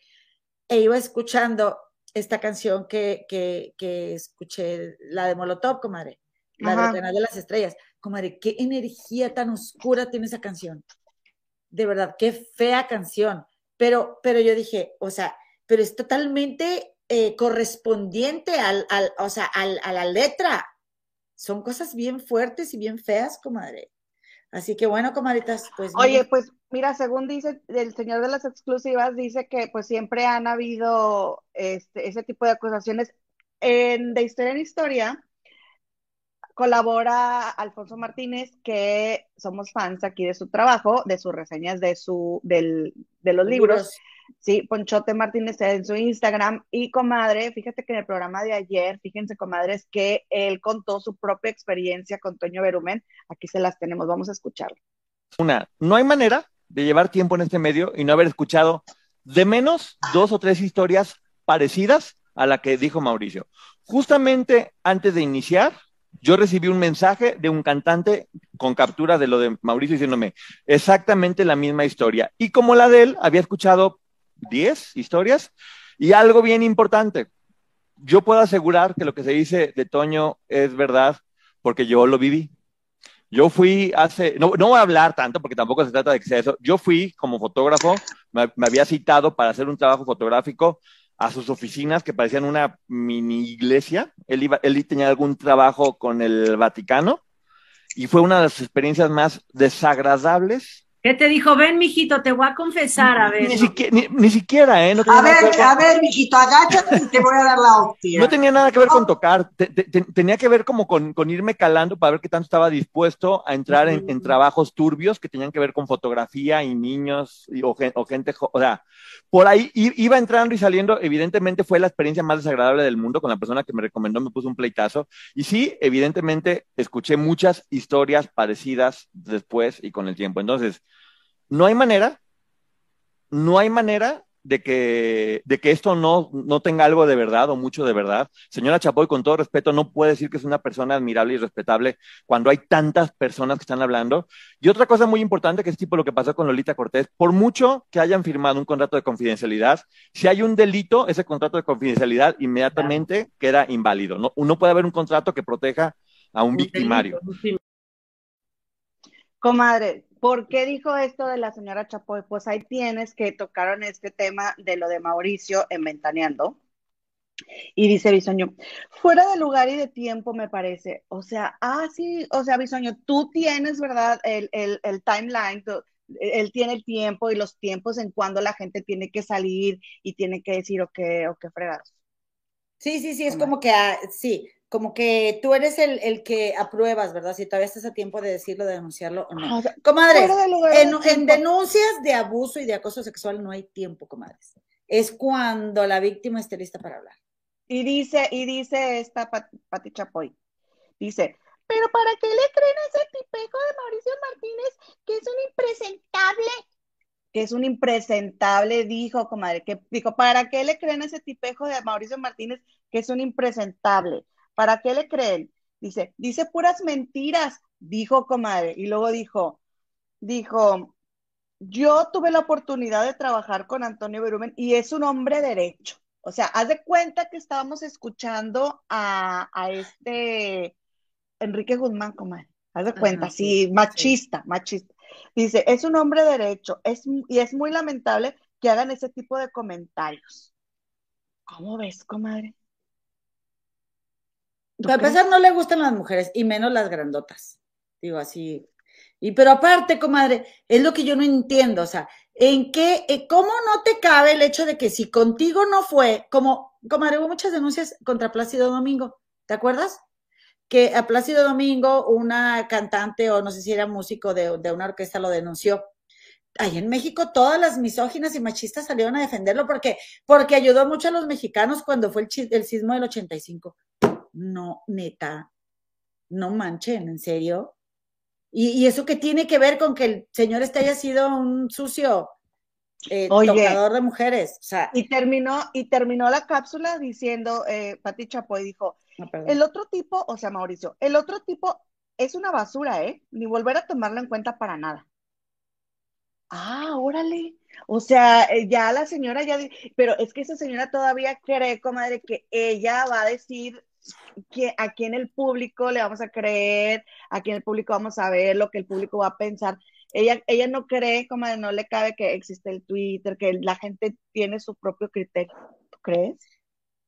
e iba escuchando esta canción que, que, que escuché, la de Molotov, comadre, la de de las Estrellas. Comadre, qué energía tan oscura tiene esa canción. De verdad, qué fea canción. Pero, pero yo dije, o sea, pero es totalmente eh, correspondiente al, al, o sea, al, a la letra. Son cosas bien fuertes y bien feas, comadre. Así que bueno, comadritas, pues. Oye, pues mira, según dice el señor de las exclusivas, dice que pues siempre han habido este, ese tipo de acusaciones. En De Historia en Historia colabora Alfonso Martínez, que somos fans aquí de su trabajo, de sus reseñas de, su, del, de los libros. Sí, Ponchote Martínez en su Instagram. Y comadre, fíjate que en el programa de ayer, fíjense, comadres, que él contó su propia experiencia con Toño Berumen. Aquí se las tenemos, vamos a escucharlo. Una, no hay manera de llevar tiempo en este medio y no haber escuchado de menos dos o tres historias parecidas a la que dijo Mauricio. Justamente antes de iniciar, yo recibí un mensaje de un cantante con captura de lo de Mauricio diciéndome exactamente la misma historia. Y como la de él, había escuchado 10 historias y algo bien importante. Yo puedo asegurar que lo que se dice de Toño es verdad porque yo lo viví. Yo fui hace, no, no voy a hablar tanto porque tampoco se trata de que sea eso. Yo fui como fotógrafo, me, había citado para hacer un trabajo fotográfico a sus oficinas que parecían una mini iglesia. Él, iba, él tenía algún trabajo con el Vaticano y fue una de las experiencias más desagradables ¿Qué te dijo? Ven, mijito, te voy a confesar, a ver. Ni, siquiera, ¿eh? a ver, a ver, mijito, agáchate y te voy a dar la hostia. No tenía nada que ver con tocar, tenía que ver como con, irme calando para ver qué tanto estaba dispuesto a entrar en, trabajos turbios que tenían que ver con fotografía y niños o, gente, o sea, por ahí iba entrando y saliendo, evidentemente fue la experiencia más desagradable del mundo con la persona que me recomendó, me puso un pleitazo. Y sí, evidentemente escuché muchas historias parecidas después y con el tiempo. Entonces, no hay manera, no hay manera de que, de que esto no, no tenga algo de verdad o mucho de verdad. Señora Chapoy, con todo respeto, no puede decir que es una persona admirable y respetable cuando hay tantas personas que están hablando. Y otra cosa muy importante, que es tipo lo que pasó con Lolita Cortés, por mucho que hayan firmado un contrato de confidencialidad, si hay un delito, ese contrato de confidencialidad inmediatamente queda inválido. No, no puede haber un contrato que proteja a un victimario. Comadre, ¿Por qué dijo esto de la señora Chapoy? Pues ahí tienes que tocaron este tema de lo de Mauricio en Ventaneando. Y dice Bisoño, fuera de lugar y de tiempo, me parece. O sea, ah, sí, o sea, Bisoño, tú tienes, ¿verdad? El, timeline, él tiene el tiempo y los tiempos en cuando la gente tiene que salir y tiene que decir, o qué, o qué fregados. Sí, sí, sí, es como que, ah, sí, como que tú eres el, el, que apruebas, ¿verdad? Si todavía estás a tiempo de decirlo, de denunciarlo o no. comadres, en, denuncias de abuso y de acoso sexual no hay tiempo, comadres. Es cuando la víctima esté lista para hablar. Y dice, y dice esta Pati Chapoy, dice, pero ¿para qué le creen ese tipejo de Mauricio Martínez que es un impresentable? Que es un impresentable, dijo, comadre, que dijo, ¿para qué le creen ese tipejo de Mauricio Martínez que es un impresentable? ¿Para qué le creen? Dice, dice puras mentiras, dijo comadre. Y luego dijo, dijo, yo tuve la oportunidad de trabajar con Antonio Berumen y es un hombre derecho. O sea, haz de cuenta que estábamos escuchando a, este Enrique Guzmán, comadre. Haz de cuenta, sí, machista, machista. Dice, es un hombre derecho es, y es muy lamentable que hagan ese tipo de comentarios. ¿Cómo ves, comadre? Para empezar, no le gustan las mujeres y menos las grandotas. Digo así. Y pero aparte, comadre, es lo que yo no entiendo. O sea, ¿en qué, eh, cómo no te cabe el hecho de que si contigo no fue, como, comadre, hubo muchas denuncias contra Plácido Domingo, ¿te acuerdas? Que a Plácido Domingo, una cantante o no sé si era músico de, de una orquesta lo denunció. Ahí en México todas las misóginas y machistas salieron a defenderlo porque, porque ayudó mucho a los mexicanos cuando fue el, el sismo del 85 no, neta, no manchen, en serio. ¿Y, eso que tiene que ver con que el señor este haya sido un sucio? eh, Oye. tocador de mujeres. O sea, Y terminó, y terminó la cápsula diciendo, eh, Pati Chapoy dijo, no, el otro tipo, o sea, Mauricio, el otro tipo es una basura, ¿eh? Ni volver a tomarlo en cuenta para nada. Ah, órale. O sea, eh, ya la señora ya, pero es que esa señora todavía cree, comadre, que ella va a decir aquí en el público le vamos a creer, aquí en el público vamos a ver lo que el público va a pensar. Ella, ella no cree, comadre, no le cabe que existe el Twitter, que la gente tiene su propio criterio. ¿Tú crees?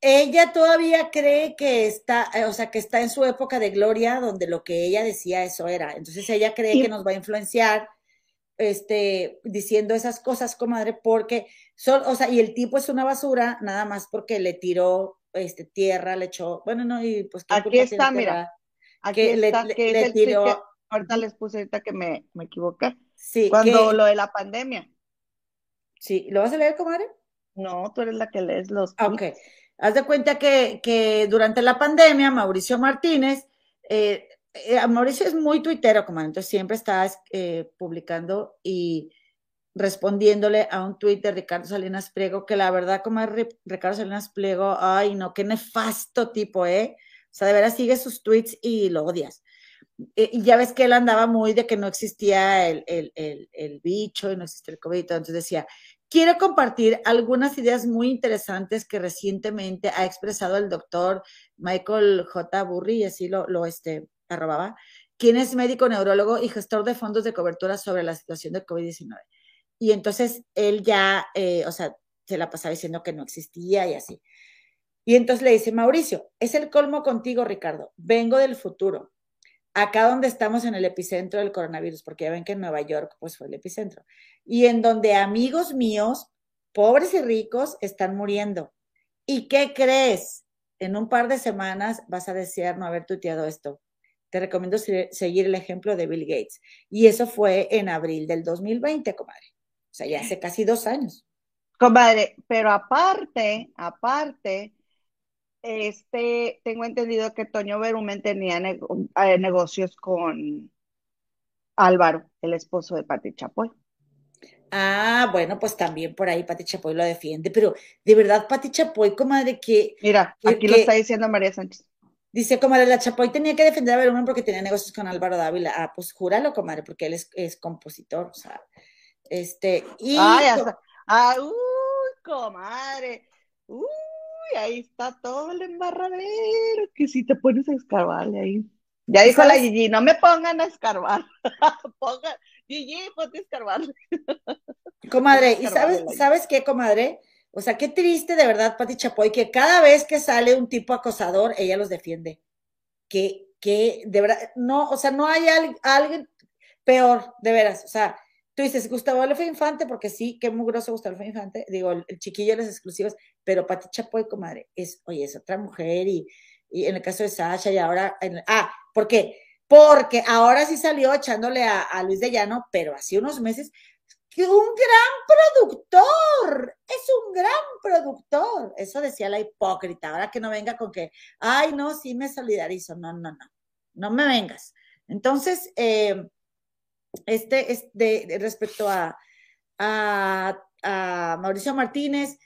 ella todavía cree que está, eh, o sea, que está en su época de gloria, donde lo que ella decía eso era. Entonces ella cree Y- que nos va a influenciar, este, diciendo esas cosas, comadre, porque son, o sea, y el tipo es una basura, nada más porque le tiró, este, tierra, le echó, bueno, no, y pues ¿qué Aquí está, mira. Aquí Que está, le- que es le el tiró- que ahorita les puse ahorita que me, me equivoqué. Sí, Cuando que- lo de la pandemia. sí, ¿lo vas a leer, comadre? No, tú eres la que lees los Ah, Ok. tweets. Haz de cuenta que, que durante la pandemia, Mauricio Martínez, eh, eh, Mauricio es muy tuitero, como entonces siempre está eh, publicando y respondiéndole a un tuit de Ricardo Salinas Pliego, que la verdad, como es Ri- Ricardo Salinas Pliego, ay, no, qué nefasto tipo, ¿eh? O sea, de veras sigue sus tweets y lo odias. Y ya ves que él andaba muy de que no existía el, el, el, el bicho y no existía el COVID, entonces decía, quiero compartir algunas ideas muy interesantes que recientemente ha expresado el doctor Michael J. Burry, y así lo, lo este, arrobaba, quien es médico neurólogo y gestor de fondos de cobertura sobre la situación del COVID-19. Y entonces él ya, eh, o sea, se la pasaba diciendo que no existía y así. Y entonces le dice, Mauricio, es el colmo contigo, Ricardo. Vengo del futuro. Acá donde estamos en el epicentro del coronavirus, porque ya ven que en Nueva York pues fue el epicentro. Y en donde amigos míos, pobres y ricos, están muriendo. ¿Y qué crees? En un par de semanas vas a desear no haber tuiteado esto. Te recomiendo se- seguir el ejemplo de Bill Gates. Y eso fue en abril del 2020, comadre. O sea, ya hace casi dos años. Comadre, pero aparte, aparte, este, tengo entendido que Toño Berumen tenía eh, negocios con Álvaro, el esposo de Pati Chapoy. Ah, bueno, pues también por ahí Pati Chapoy lo defiende, pero de verdad Pati Chapoy, comadre, que Mira, Que- aquí lo que- está diciendo María Sánchez. dice, comadre, la Chapoy tenía que defender a Berumen porque tenía negocios con Álvaro Dávila. Ah, pues júralo, comadre, porque él es, es compositor, o sea, este, y Ay, hasta, ah, uy, comadre. Uy, ahí está todo el embarradero, que si te pones a escarbarle ahí. Ya dijo la. Gigi, no me pongan a escarbar. Pongan, Gigi, ponte a escarbarle. Comadre, ¿y sabes, sabes qué, comadre? O sea, qué triste de verdad, Pati Chapoy, que cada vez que sale un tipo acosador, ella los defiende. Que, que de verdad, no, o sea, no hay al- alguien peor, de veras. O sea, tú dices Gustavo Adolfo Infante, porque sí, qué mugroso Gustavo Adolfo Infante, digo, el, chiquillo de las exclusivas, pero Pati Chapoy, comadre, es, oye, es otra mujer y, en el caso de Sasha y ahora, ah, ¿por qué? Porque ahora sí salió echándole a, Luis de Llano, pero hace unos meses, un gran productor, es un gran productor. Eso decía la hipócrita. Ahora que no venga con que, ay, no, sí me solidarizo. No, no, no, no me vengas. Entonces, eh, este es de, de respecto a, a, a Mauricio Martínez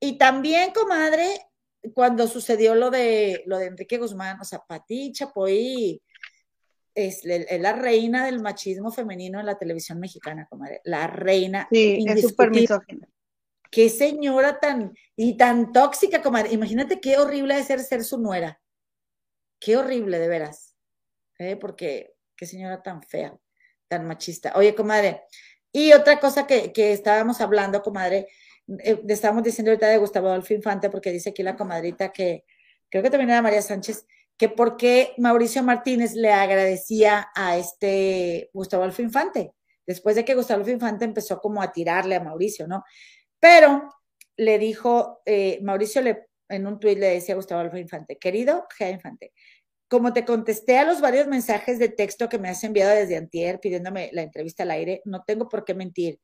y también, comadre, cuando sucedió lo de lo de Enrique Guzmán, o sea, Pati Chapoy es, es la reina del machismo femenino en la televisión mexicana, comadre. La reina. Sí, es súper misógina. Qué señora tan y tan tóxica, comadre. Imagínate qué horrible de ser ser su nuera. Qué horrible, de veras. ¿Eh? Porque qué señora tan fea, tan machista. Oye, comadre. Y otra cosa que, que estábamos hablando, comadre, eh, estábamos diciendo ahorita de Gustavo Adolfo Infante, porque dice aquí la comadrita que, creo que también era María Sánchez, que por qué Mauricio Martínez le agradecía a este Gustavo Adolfo Infante, después de que Gustavo Adolfo Infante empezó como a tirarle a Mauricio, ¿no? Pero le dijo, eh, Mauricio le, en un tuit le decía a Gustavo Adolfo Infante, querido Gea Infante, como te contesté a los varios mensajes de texto que me has enviado desde antier pidiéndome la entrevista al aire, no tengo por qué mentir.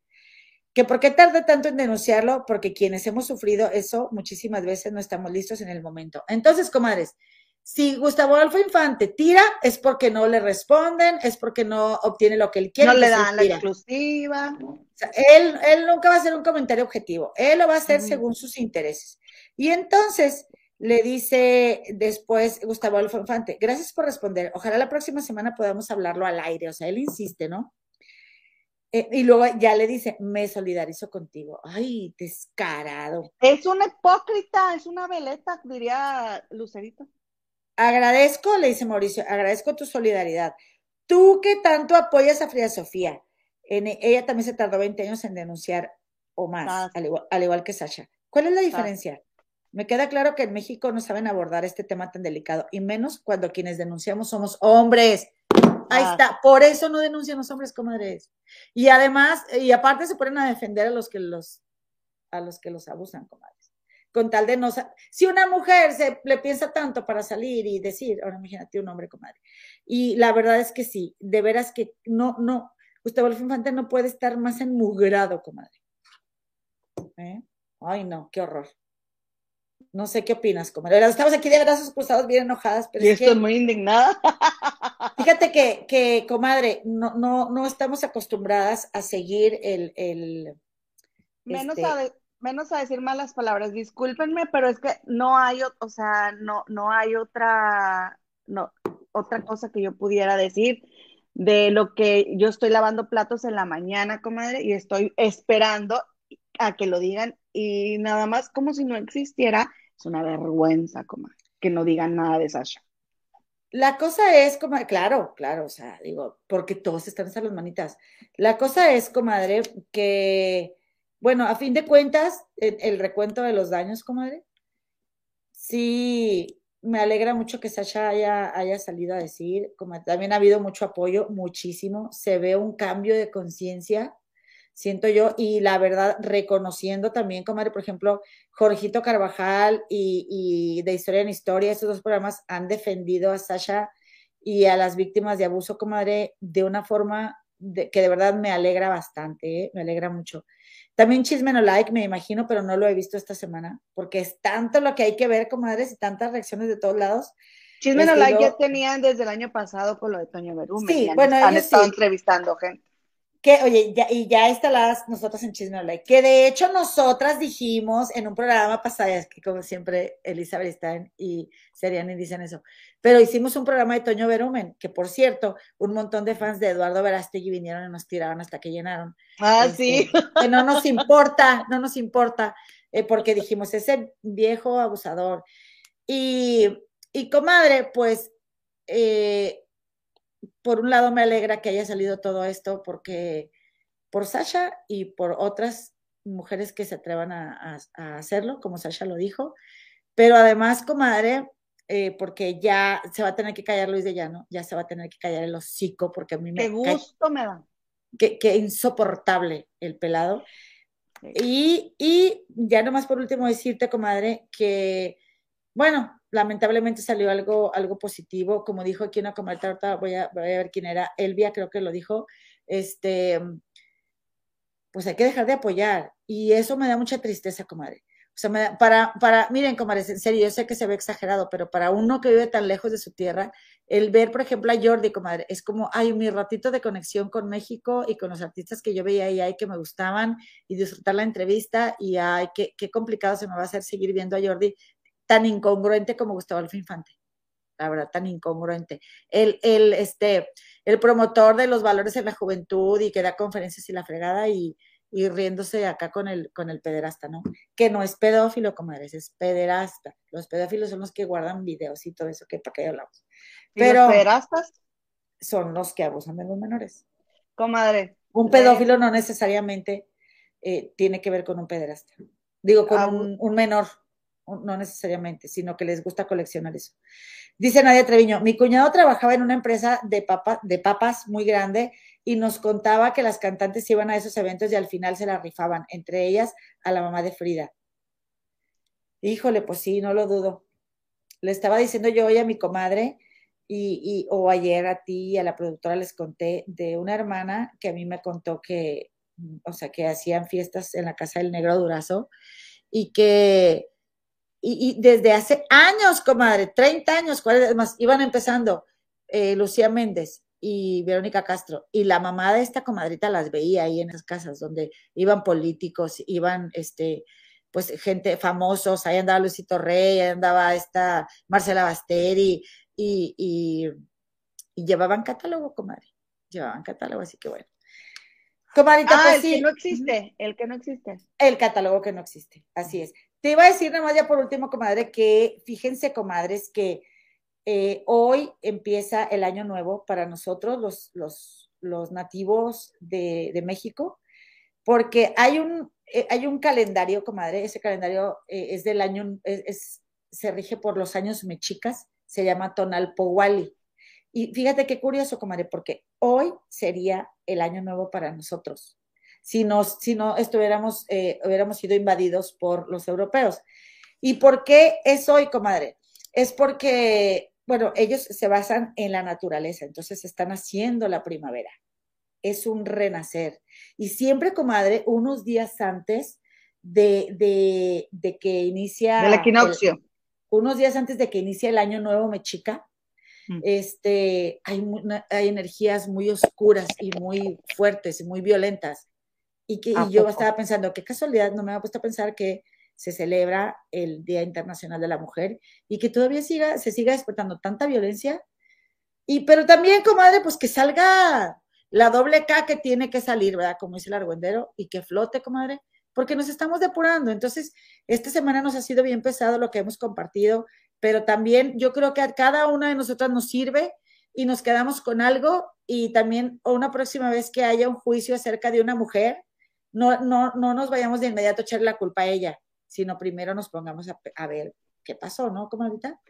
¿Que por qué tardé tanto en denunciarlo? Porque quienes hemos sufrido eso muchísimas veces no estamos listos en el momento. Entonces, comadres, Si Gustavo Adolfo Infante tira, es porque no le responden, es porque no obtiene lo que él quiere. No le dan la exclusiva. O sea, él, él nunca va a hacer un comentario objetivo, él lo va a hacer según sus intereses. Y entonces le dice después Gustavo Adolfo Infante, gracias por responder, ojalá la próxima semana podamos hablarlo al aire, o sea, él insiste, ¿no? Eh, y luego ya le dice, me solidarizo contigo. Ay, descarado. Es una hipócrita, es una veleta, diría Lucerito. Agradezco, le dice Mauricio, agradezco tu solidaridad. Tú que tanto apoyas a Frida Sofía, en, ella también se tardó 20 años en denunciar o más, Ah. al, igual, al igual que Sasha. ¿Cuál es la diferencia? Me queda claro que en México no saben abordar este tema tan delicado, y menos cuando quienes denunciamos somos hombres. Ahí Ah. está, por eso no denuncian los hombres, comadres. Y además, y aparte se ponen a defender a los que los, a los que los abusan, comadres. Con tal de no, si una mujer se le piensa tanto para salir y decir, ahora imagínate un hombre, comadre. Y la verdad es que sí, de veras que no, no, Gustavo Adolfo Infante no puede estar más enmugrado, comadre. ¿Eh? Ay, no, qué horror. No sé qué opinas, comadre. Estamos aquí de brazos cruzados, bien enojadas, pero Y es que- estoy muy indignada. Fíjate que, que comadre, no, no, no estamos acostumbradas a seguir el, el Menos, Este- a de- menos a decir malas palabras. Discúlpenme, pero es que no hay, o sea, no, no hay otra, no, otra cosa que yo pudiera decir de lo que yo estoy lavando platos en la mañana, comadre, y estoy esperando a que lo digan y nada más como si no existiera. Es una vergüenza, comadre, que no digan nada de Sasha. La cosa es, como, claro, claro, o sea, digo, porque todos están hasta las manitas. La cosa es, comadre, que, bueno, a fin de cuentas, el, el recuento de los daños, comadre, sí, me alegra mucho que Sasha haya, haya salido a decir, como también ha habido mucho apoyo, muchísimo, se ve un cambio de conciencia, siento yo, y la verdad, reconociendo también, comadre, por ejemplo, Jorgito Carvajal y, y de Historia en Historia, esos dos programas han defendido a Sasha y a las víctimas de abuso, comadre, de una forma de, que de verdad me alegra bastante, ¿eh? me alegra mucho. También Chisme no like, me imagino, pero no lo he visto esta semana, porque es tanto lo que hay que ver, comadres, y tantas reacciones de todos lados. Chisme no like ya tenían desde el año pasado con lo de Toño Berumen. Sí, han, bueno, han estado sí. entrevistando gente. Que, oye, ya, y ya instaladas nosotras en Chisme no like, que de hecho nosotras dijimos en un programa pasado, es que como siempre Elizabeth Stein y Seriani dicen eso, pero hicimos un programa de Toño Berumen, que por cierto, un montón de fans de Eduardo Verástegui vinieron y nos tiraron hasta que llenaron. Ah, Este, sí. Que no nos importa, no nos importa, eh, porque dijimos, ese viejo abusador. Y, y comadre, pues, eh, por un lado me alegra que haya salido todo esto, porque por Sasha y por otras mujeres que se atrevan a, a- a hacerlo, como Sasha lo dijo, pero además, comadre, eh, porque ya se va a tener que callar Luis de Llano, ya se va a tener que callar el hocico, porque a mí me Qué gusto me da. que, que insoportable el pelado. Y, y ya nomás por último decirte, comadre, que, bueno, lamentablemente salió algo, algo positivo, como dijo aquí una comadre, voy a, voy a ver quién era, Elvia creo que lo dijo, este, pues hay que dejar de apoyar. Y eso me da mucha tristeza, comadre. O sea, para, para, miren, comadres, en serio, yo sé que se ve exagerado, pero para uno que vive tan lejos de su tierra, el ver, por ejemplo, a Jordi, comadre, es como, ay, mi ratito de conexión con México y con los artistas que yo veía ahí, que me gustaban y disfrutar la entrevista y ay, qué, qué complicado se me va a hacer seguir viendo a Jordi tan incongruente como Gustavo Adolfo Infante. La verdad, tan incongruente. El, el, este, el promotor de los valores en la juventud y que da conferencias y la fregada y, y riéndose acá con el, con el pederasta, ¿no? Que no es pedófilo, comadres, es pederasta. Los pedófilos son los que guardan videos y todo eso, que para qué hablamos. ¿Y Pero los pederastas? son los que abusan de los menores. Comadre. Un le- pedófilo no necesariamente eh, tiene que ver con un pederasta. Digo, con Abu- un, un menor, no necesariamente, sino que les gusta coleccionar eso. Dice Nadia Treviño, mi cuñado trabajaba en una empresa de, papa, de papas muy grande y nos contaba que las cantantes iban a esos eventos y al final se la rifaban, entre ellas a la mamá de Frida. Híjole, pues sí, no lo dudo. Le estaba diciendo yo hoy a mi comadre y, y- o ayer a ti y a la productora les conté de una hermana que a mí me contó que, o sea, que hacían fiestas en la casa del negro Durazo y que, y, y desde hace años, comadre, 30 años, 40 más, iban empezando eh, Lucía Méndez y Verónica Castro, y la mamá de esta comadrita las veía ahí en esas casas donde iban políticos, iban, este, pues gente famosos, ahí andaba Luisito Rey, ahí andaba esta Marcela Basteri, y, y, y llevaban catálogo, comadre, llevaban catálogo, así que bueno. Comadrita, Ah, pues el sí. que no existe, el que no existe. El catálogo que no existe, así es. Te iba a decir nada ya por último, comadre, que fíjense, comadres, que eh, hoy empieza el año nuevo para nosotros, los, los, los nativos de, de México, porque hay un, eh, hay un calendario, comadre, ese calendario eh, es del año, es, se rige por los años mexicas, se llama Tonalpowali. Y fíjate qué curioso, comadre, porque hoy sería el año nuevo para nosotros si, nos, si no estuviéramos, eh, hubiéramos sido invadidos por los europeos. ¿Y por qué es hoy, comadre? Es porque, bueno, ellos se basan en la naturaleza, entonces están haciendo la primavera. Es un renacer. Y siempre, comadre, unos días antes de, de, de que inicia... Del equinoccio. el- unos días antes de que inicie el año nuevo mexica, Mm. este, hay, hay energías muy oscuras y muy fuertes y muy violentas. Y, que, ¿A y yo estaba pensando, qué casualidad, no me había puesto a pensar que se celebra el Día Internacional de la Mujer y que todavía siga, se siga despertando tanta violencia. Y, pero también, comadre, pues que salga la doble K que tiene que salir, ¿verdad? Como dice el argüendero, y que flote, comadre, porque nos estamos depurando. Entonces, esta semana nos ha sido bien pesado lo que hemos compartido, pero también yo creo que a cada una de nosotras nos sirve y nos quedamos con algo y también una próxima vez que haya un juicio acerca de una mujer, no, no, no nos vayamos de inmediato a echarle la culpa a ella, sino primero nos pongamos a, a ver qué pasó, ¿no, comadrita?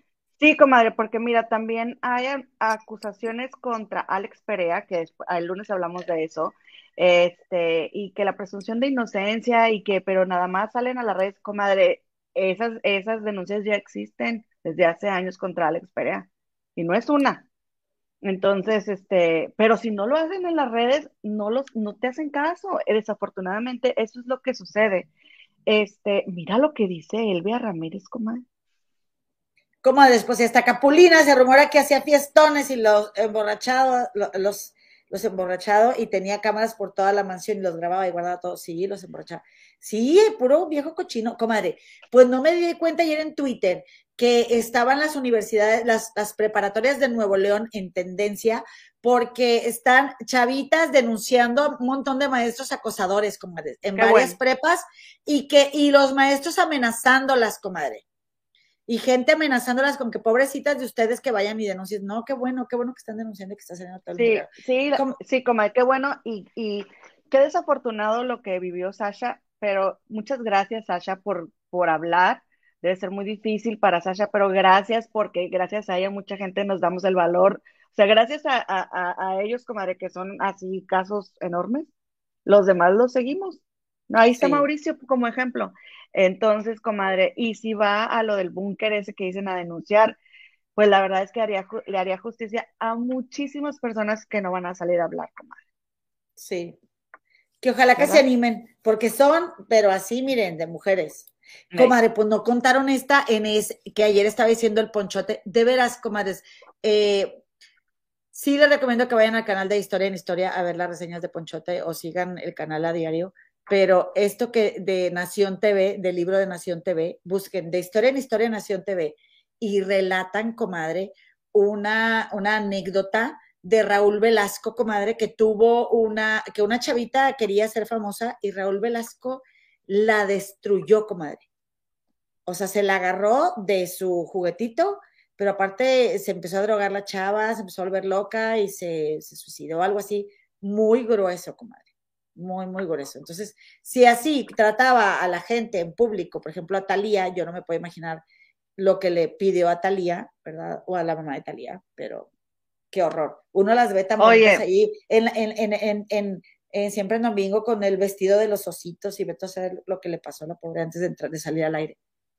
Sí, comadre, porque mira, también hay acusaciones contra Alex Perea, que despu- el lunes hablamos de eso, este, y que la presunción de inocencia y que, pero nada más salen a las redes, comadre, esas, esas denuncias ya existen desde hace años contra Alex Perea, y no es una. Entonces, este, pero si no lo hacen en las redes, no los, no te hacen caso. Eh, Desafortunadamente, eso es lo que sucede. Este, mira lo que dice Elvia Ramírez, comadre. Como después hasta Capulina se rumora que hacía fiestones y los emborrachado, lo- los, los emborrachado y tenía cámaras por toda la mansión y los grababa y guardaba todo. Sí, los emborrachaba. Sí, puro viejo cochino, comadre. Pues no me di cuenta ayer en Twitter que estaban las universidades, las, las preparatorias de Nuevo León en tendencia porque están chavitas denunciando un montón de maestros acosadores, comadre, en Qué varias bueno. prepas y que, y los maestros amenazándolas, comadre y gente amenazándolas con que pobrecitas de ustedes que vayan y denuncien. No, qué bueno, qué bueno que están denunciando y que está haciendo el Sí, dinero. sí, sí, comadre, qué bueno y, y qué desafortunado lo que vivió Sasha, pero muchas gracias, Sasha, por, por hablar. Debe ser muy difícil para Sasha, pero gracias porque gracias a ella mucha gente nos damos el valor. O sea, gracias a, a, a- a ellos, comadre, que son así casos enormes, los demás los seguimos. No, ahí está Sí. Mauricio como ejemplo. Entonces, comadre, y si va a lo del búnker ese que dicen a denunciar, pues la verdad es que haría, le haría justicia a muchísimas personas que no van a salir a hablar, comadre. Sí. Que ojalá que se animen, porque son, pero así, miren, de mujeres. Comadre, pues no contaron esta en es que ayer estaba diciendo el ponchote. De veras, comadres, eh, sí les recomiendo que vayan al canal de Historia en Historia a ver las reseñas de Ponchote o sigan el canal a diario. Pero esto que de Nación TV, del libro de Nación TV, busquen de Historia en Historia Nación TV y relatan, comadre, una, una anécdota de Raúl Velasco, comadre, que tuvo una, que una chavita quería ser famosa y Raúl Velasco la destruyó, comadre. O sea, se la agarró de su juguetito, pero aparte se empezó a drogar la chava, se empezó a volver loca y se, se suicidó, algo así, muy grueso, comadre. Muy, muy grueso. Entonces, si así trataba a la gente en público, por ejemplo, a Talía, yo no me puedo imaginar lo que le pidió a Talía, ¿verdad? O a la mamá de Talía, pero qué horror. Uno las ve tan bonitas ahí en, en, en, en, en, en siempre en domingo con el vestido de los ositos y a saber lo que le pasó a la pobre antes de, entrar, de salir al aire.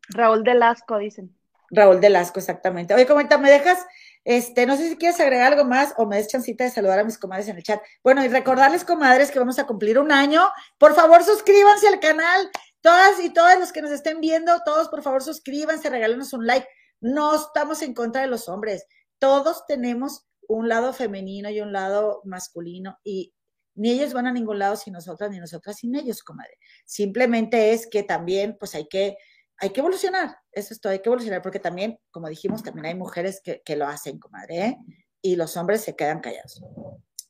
Raúl Delasco, dicen. Raúl Delasco, exactamente. Oye, comenta, ¿me dejas? Este, no sé si quieres agregar algo más o me des chancita de saludar a mis comadres en el chat. Bueno, y recordarles, comadres, que vamos a cumplir un año. Por favor, suscríbanse al canal. Todas y todas los que nos estén viendo, todos por favor suscríbanse, regálenos un like. No estamos en contra de los hombres. Todos tenemos un lado femenino y un lado masculino y ni ellos van a ningún lado sin nosotras, ni nosotras sin ellos, comadre. Simplemente es que también, pues hay que, hay que evolucionar. Eso es todo, hay que evolucionar, porque también, como dijimos, también hay mujeres que, que lo hacen, comadre, ¿eh? y los hombres se quedan callados.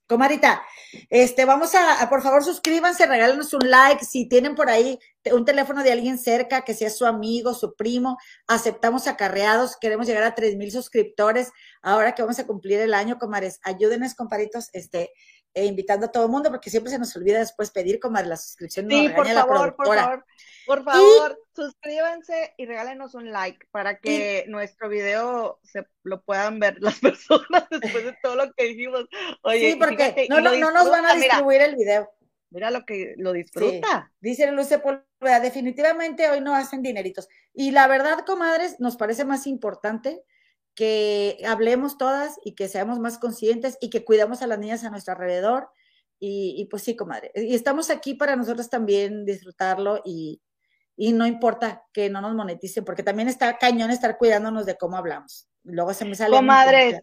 Comadita, este, vamos a, por favor, suscríbanse, regálenos un like. Si tienen por ahí un teléfono de alguien cerca, que sea su amigo, su primo, aceptamos acarreados. Queremos llegar a tres mil suscriptores. Ahora que vamos a cumplir el año, comadres, ayúdenos, comparitos, este, e invitando a todo el mundo, porque siempre se nos olvida después pedir, comadre, la suscripción. Sí, por favor, por favor, por favor, suscríbanse y regálenos un like para que nuestro video se lo puedan ver las personas después de todo lo que dijimos. Oye, sí, porque no, no, nos van a distribuir el video. Mira lo que lo disfruta. Dice Luce Pólvora, definitivamente hoy no hacen dineritos. Y la verdad, comadres, nos parece más importante que hablemos todas y que seamos más conscientes y que cuidamos a las niñas a nuestro alrededor. Y, pues sí, comadre. Y estamos aquí para nosotros también disfrutarlo y, no importa que no nos moneticen, porque también está cañón estar cuidándonos de cómo hablamos. Luego se me sale. Comadres,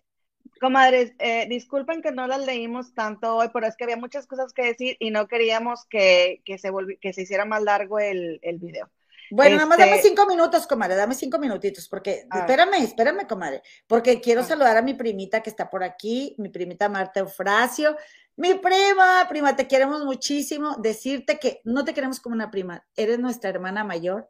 comadres, eh, disculpen que no las leímos tanto hoy, pero es que había muchas cosas que decir y no queríamos que, que se, que se hiciera más largo el, el video. Bueno, nada más dame este cinco minutos, comadre, dame cinco minutitos, porque, espérame, espérame, comadre, porque quiero saludar a mi primita que está por aquí, mi primita Marta Eufrasio, mi prima, prima, te queremos muchísimo, decirte que no te queremos como una prima, eres nuestra hermana mayor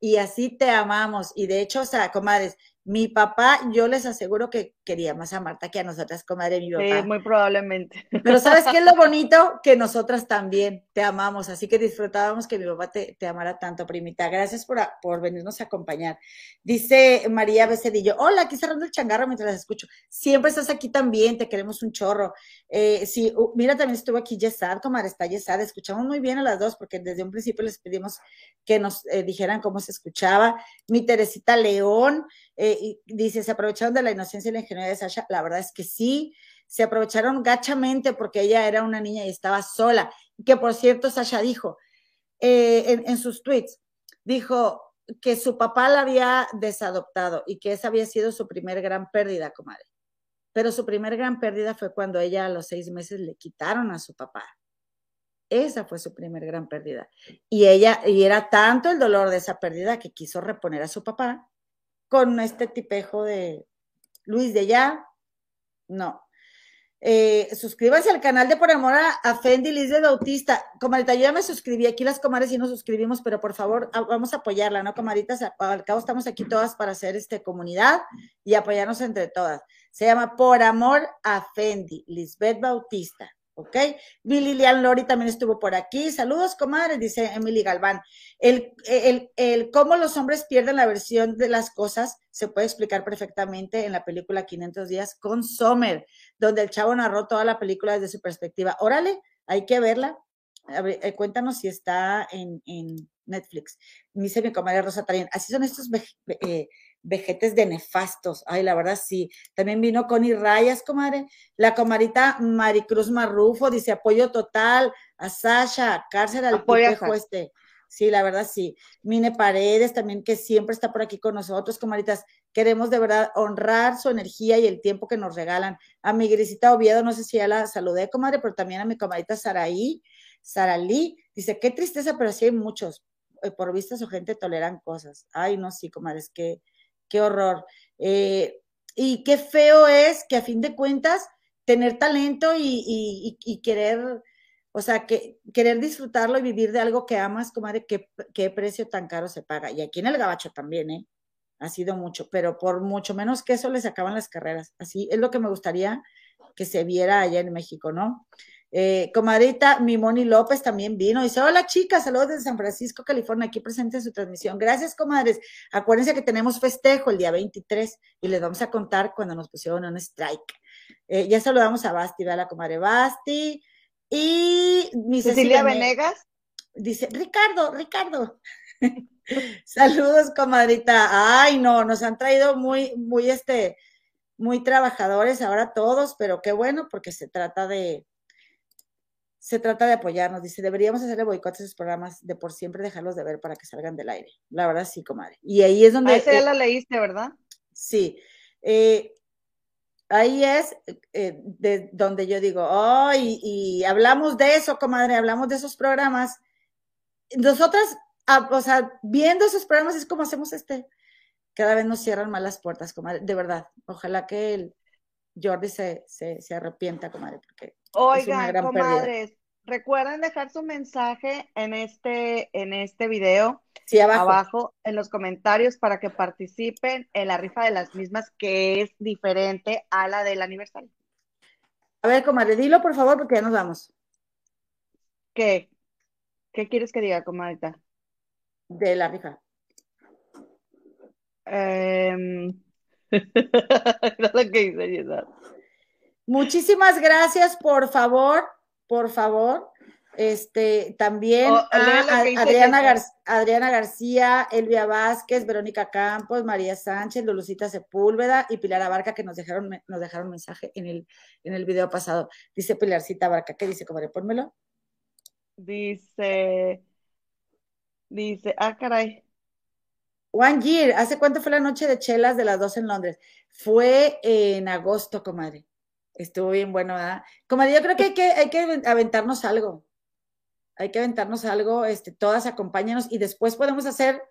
y así te amamos, y de hecho, o sea, comadres, mi papá, yo les aseguro que quería más a Marta que a nosotras, comadre, mi papá. Sí, muy probablemente. Pero ¿sabes qué es lo bonito? Que nosotras también te amamos, así que disfrutábamos que mi papá te, amara tanto, primita. Gracias por, por venirnos a acompañar. Dice María Becedillo, hola, aquí cerrando el changarro mientras las escucho. Siempre estás aquí también, te queremos un chorro. Eh, sí, mira, también estuvo aquí Yesad, comadre, está Yesad. Escuchamos muy bien a las dos porque desde un principio les pedimos que nos eh, dijeran cómo se escuchaba. Mi Teresita León, eh, dice, se aprovecharon de la inocencia y la ingenuidad de Sasha. La verdad es que sí, se aprovecharon gachamente porque ella era una niña y estaba sola. Que por cierto, Sasha dijo eh, en, sus tweets, dijo que su papá la había desadoptado y que esa había sido su primer gran pérdida, comadre. Pero su primer gran pérdida fue cuando ella a los seis meses le quitaron a su papá. Esa fue su primer gran pérdida. Y ella, y era tanto el dolor de esa pérdida que quiso reponer a su papá con este tipejo de Luis de ya. No. Eh, suscríbanse al canal de Por Amor a, Fendi Liz de Bautista. Comadita, yo ya me suscribí. Aquí las comadres y nos suscribimos, pero por favor, vamos a apoyarla, ¿no, comaditas? Al cabo estamos aquí todas para hacer este comunidad y apoyarnos entre todas. Se llama Por Amor a Fendi, Lisbeth Bautista. ¿Ok? Mi Lilian Lori también estuvo por aquí. Saludos, comadres, dice Emily Galván. El, el, el, cómo los hombres pierden la versión de las cosas se puede explicar perfectamente en la película 500 días con Sommer, donde el chavo narró toda la película desde su perspectiva. Órale, hay que verla. Eh, cuéntanos si está en, en Netflix. Dice mi comadre Rosa también. Así son estos eh, vejetes de nefastos. Ay, la verdad sí. También vino Connie Rayas, comadre. La comadita Maricruz Marrufo dice apoyo total a Sasha, cárcel al pipejo este. Sí, la verdad sí. Mine Paredes también, que siempre está por aquí con nosotros, comaditas. Queremos de verdad honrar su energía y el tiempo que nos regalan. A mi grisita Oviedo, no sé si ya la saludé, comadre, pero también a mi comadita Saraí, Saralí. Dice, qué tristeza, pero sí hay muchos. Eh, por vista su gente toleran cosas. Ay, no, sí, comadres, que qué horror. Eh, y qué feo es que a fin de cuentas tener talento y, querer, o sea, que, querer disfrutarlo y vivir de algo que amas, comadre, qué, qué precio tan caro se paga. Y aquí en el Gabacho también, ¿eh? Ha sido mucho, pero por mucho menos que eso les acaban las carreras. Así es lo que me gustaría que se viera allá en México, ¿no? Eh, comadrita Mimoni López también vino. Dice, hola chicas, saludos desde San Francisco, California, aquí presente en su transmisión. Gracias, comadres. Acuérdense que tenemos festejo el día 23 y les vamos a contar cuando nos pusieron un strike. Eh, ya saludamos a Basti, a la comadre Basti. Y mi Cecilia, Venegas. Dice, Ricardo, Ricardo. Saludos, comadrita. Ay, no, nos han traído muy, muy, este, muy trabajadores ahora todos, pero qué bueno, porque se trata de, se trata de apoyarnos. Dice, deberíamos hacerle boicotes a esos programas de por siempre dejarlos de ver para que salgan del aire. La verdad, sí, comadre. Y ahí es donde... A esa ya eh, la leíste, ¿verdad? Sí. Eh, ahí es eh, de donde yo digo, oh, y, y hablamos de eso, comadre, hablamos de esos programas. Nosotras, ah, o sea, viendo esos programas es como hacemos este. Cada vez nos cierran más las puertas, comadre, de verdad. Ojalá que el Jordi se, se, se arrepienta, comadre, porque es una Oigan, pérdida. comadres, recuerden dejar su mensaje en este, en este video Sí, abajo. abajo en los comentarios para que participen en la rifa de las mismas, que es diferente a la del aniversario. A ver, comadre, dilo por favor, porque ya nos vamos. ¿Qué? ¿Qué quieres que diga, comadita? De la rifa. Em, Era lo que hice, Giselle. Muchísimas gracias, por favor, por favor. Este, también Oh, a Adriana. Gar- Adriana García, Elvia Vázquez, Verónica Campos, María Sánchez, Lulucita Sepúlveda y Pilar Abarca que nos dejaron, nos dejaron mensaje en el, en el video pasado. Dice Pilarcita Abarca, ¿qué dice, comadre? Pónmelo. Dice, dice, ah, caray. One year, ¿hace cuánto fue la noche de chelas de las dos en Londres? Fue en agosto, comadre. Estuvo bien bueno, ¿verdad? Comadre, yo creo que hay que, hay que aventarnos algo. Hay que aventarnos algo, este, todas acompáñanos y después podemos hacer.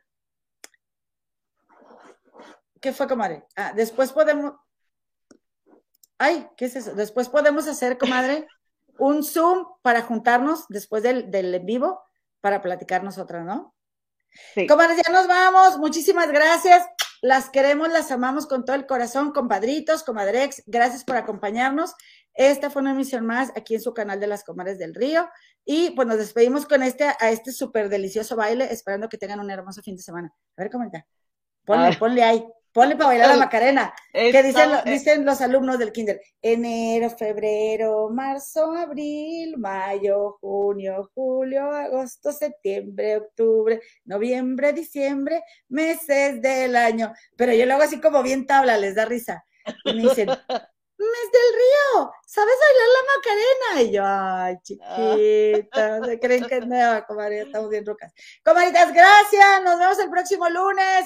¿Qué fue, comadre? Ah, después podemos. Ay, ¿qué es eso? Después podemos hacer, comadre, un Zoom para juntarnos después del, del en vivo para platicar nosotras, ¿no? Sí. Comadres, ya nos vamos. Muchísimas gracias. Las queremos, las amamos con todo el corazón, compadritos, comadrex. Gracias por acompañarnos. Esta fue una emisión más aquí en su canal de las Comadres del Río. Y pues nos despedimos con este, a este súper delicioso baile, esperando que tengan un hermoso fin de semana. A ver, comenta. Ponle, Ay. ponle ahí. Ponle para bailar la Macarena. Que dicen, dicen los alumnos del kinder, enero, febrero, marzo, abril, mayo, junio, julio, agosto, septiembre, octubre, noviembre, diciembre, meses del año. Pero yo lo hago así como bien tabla, les da risa. Y me dicen, mes del río, ¿sabes bailar la Macarena? Y yo, ay, chiquita, ¿se creen que no, comadre? Estamos bien rocas. Comadritas, gracias, nos vemos el próximo lunes.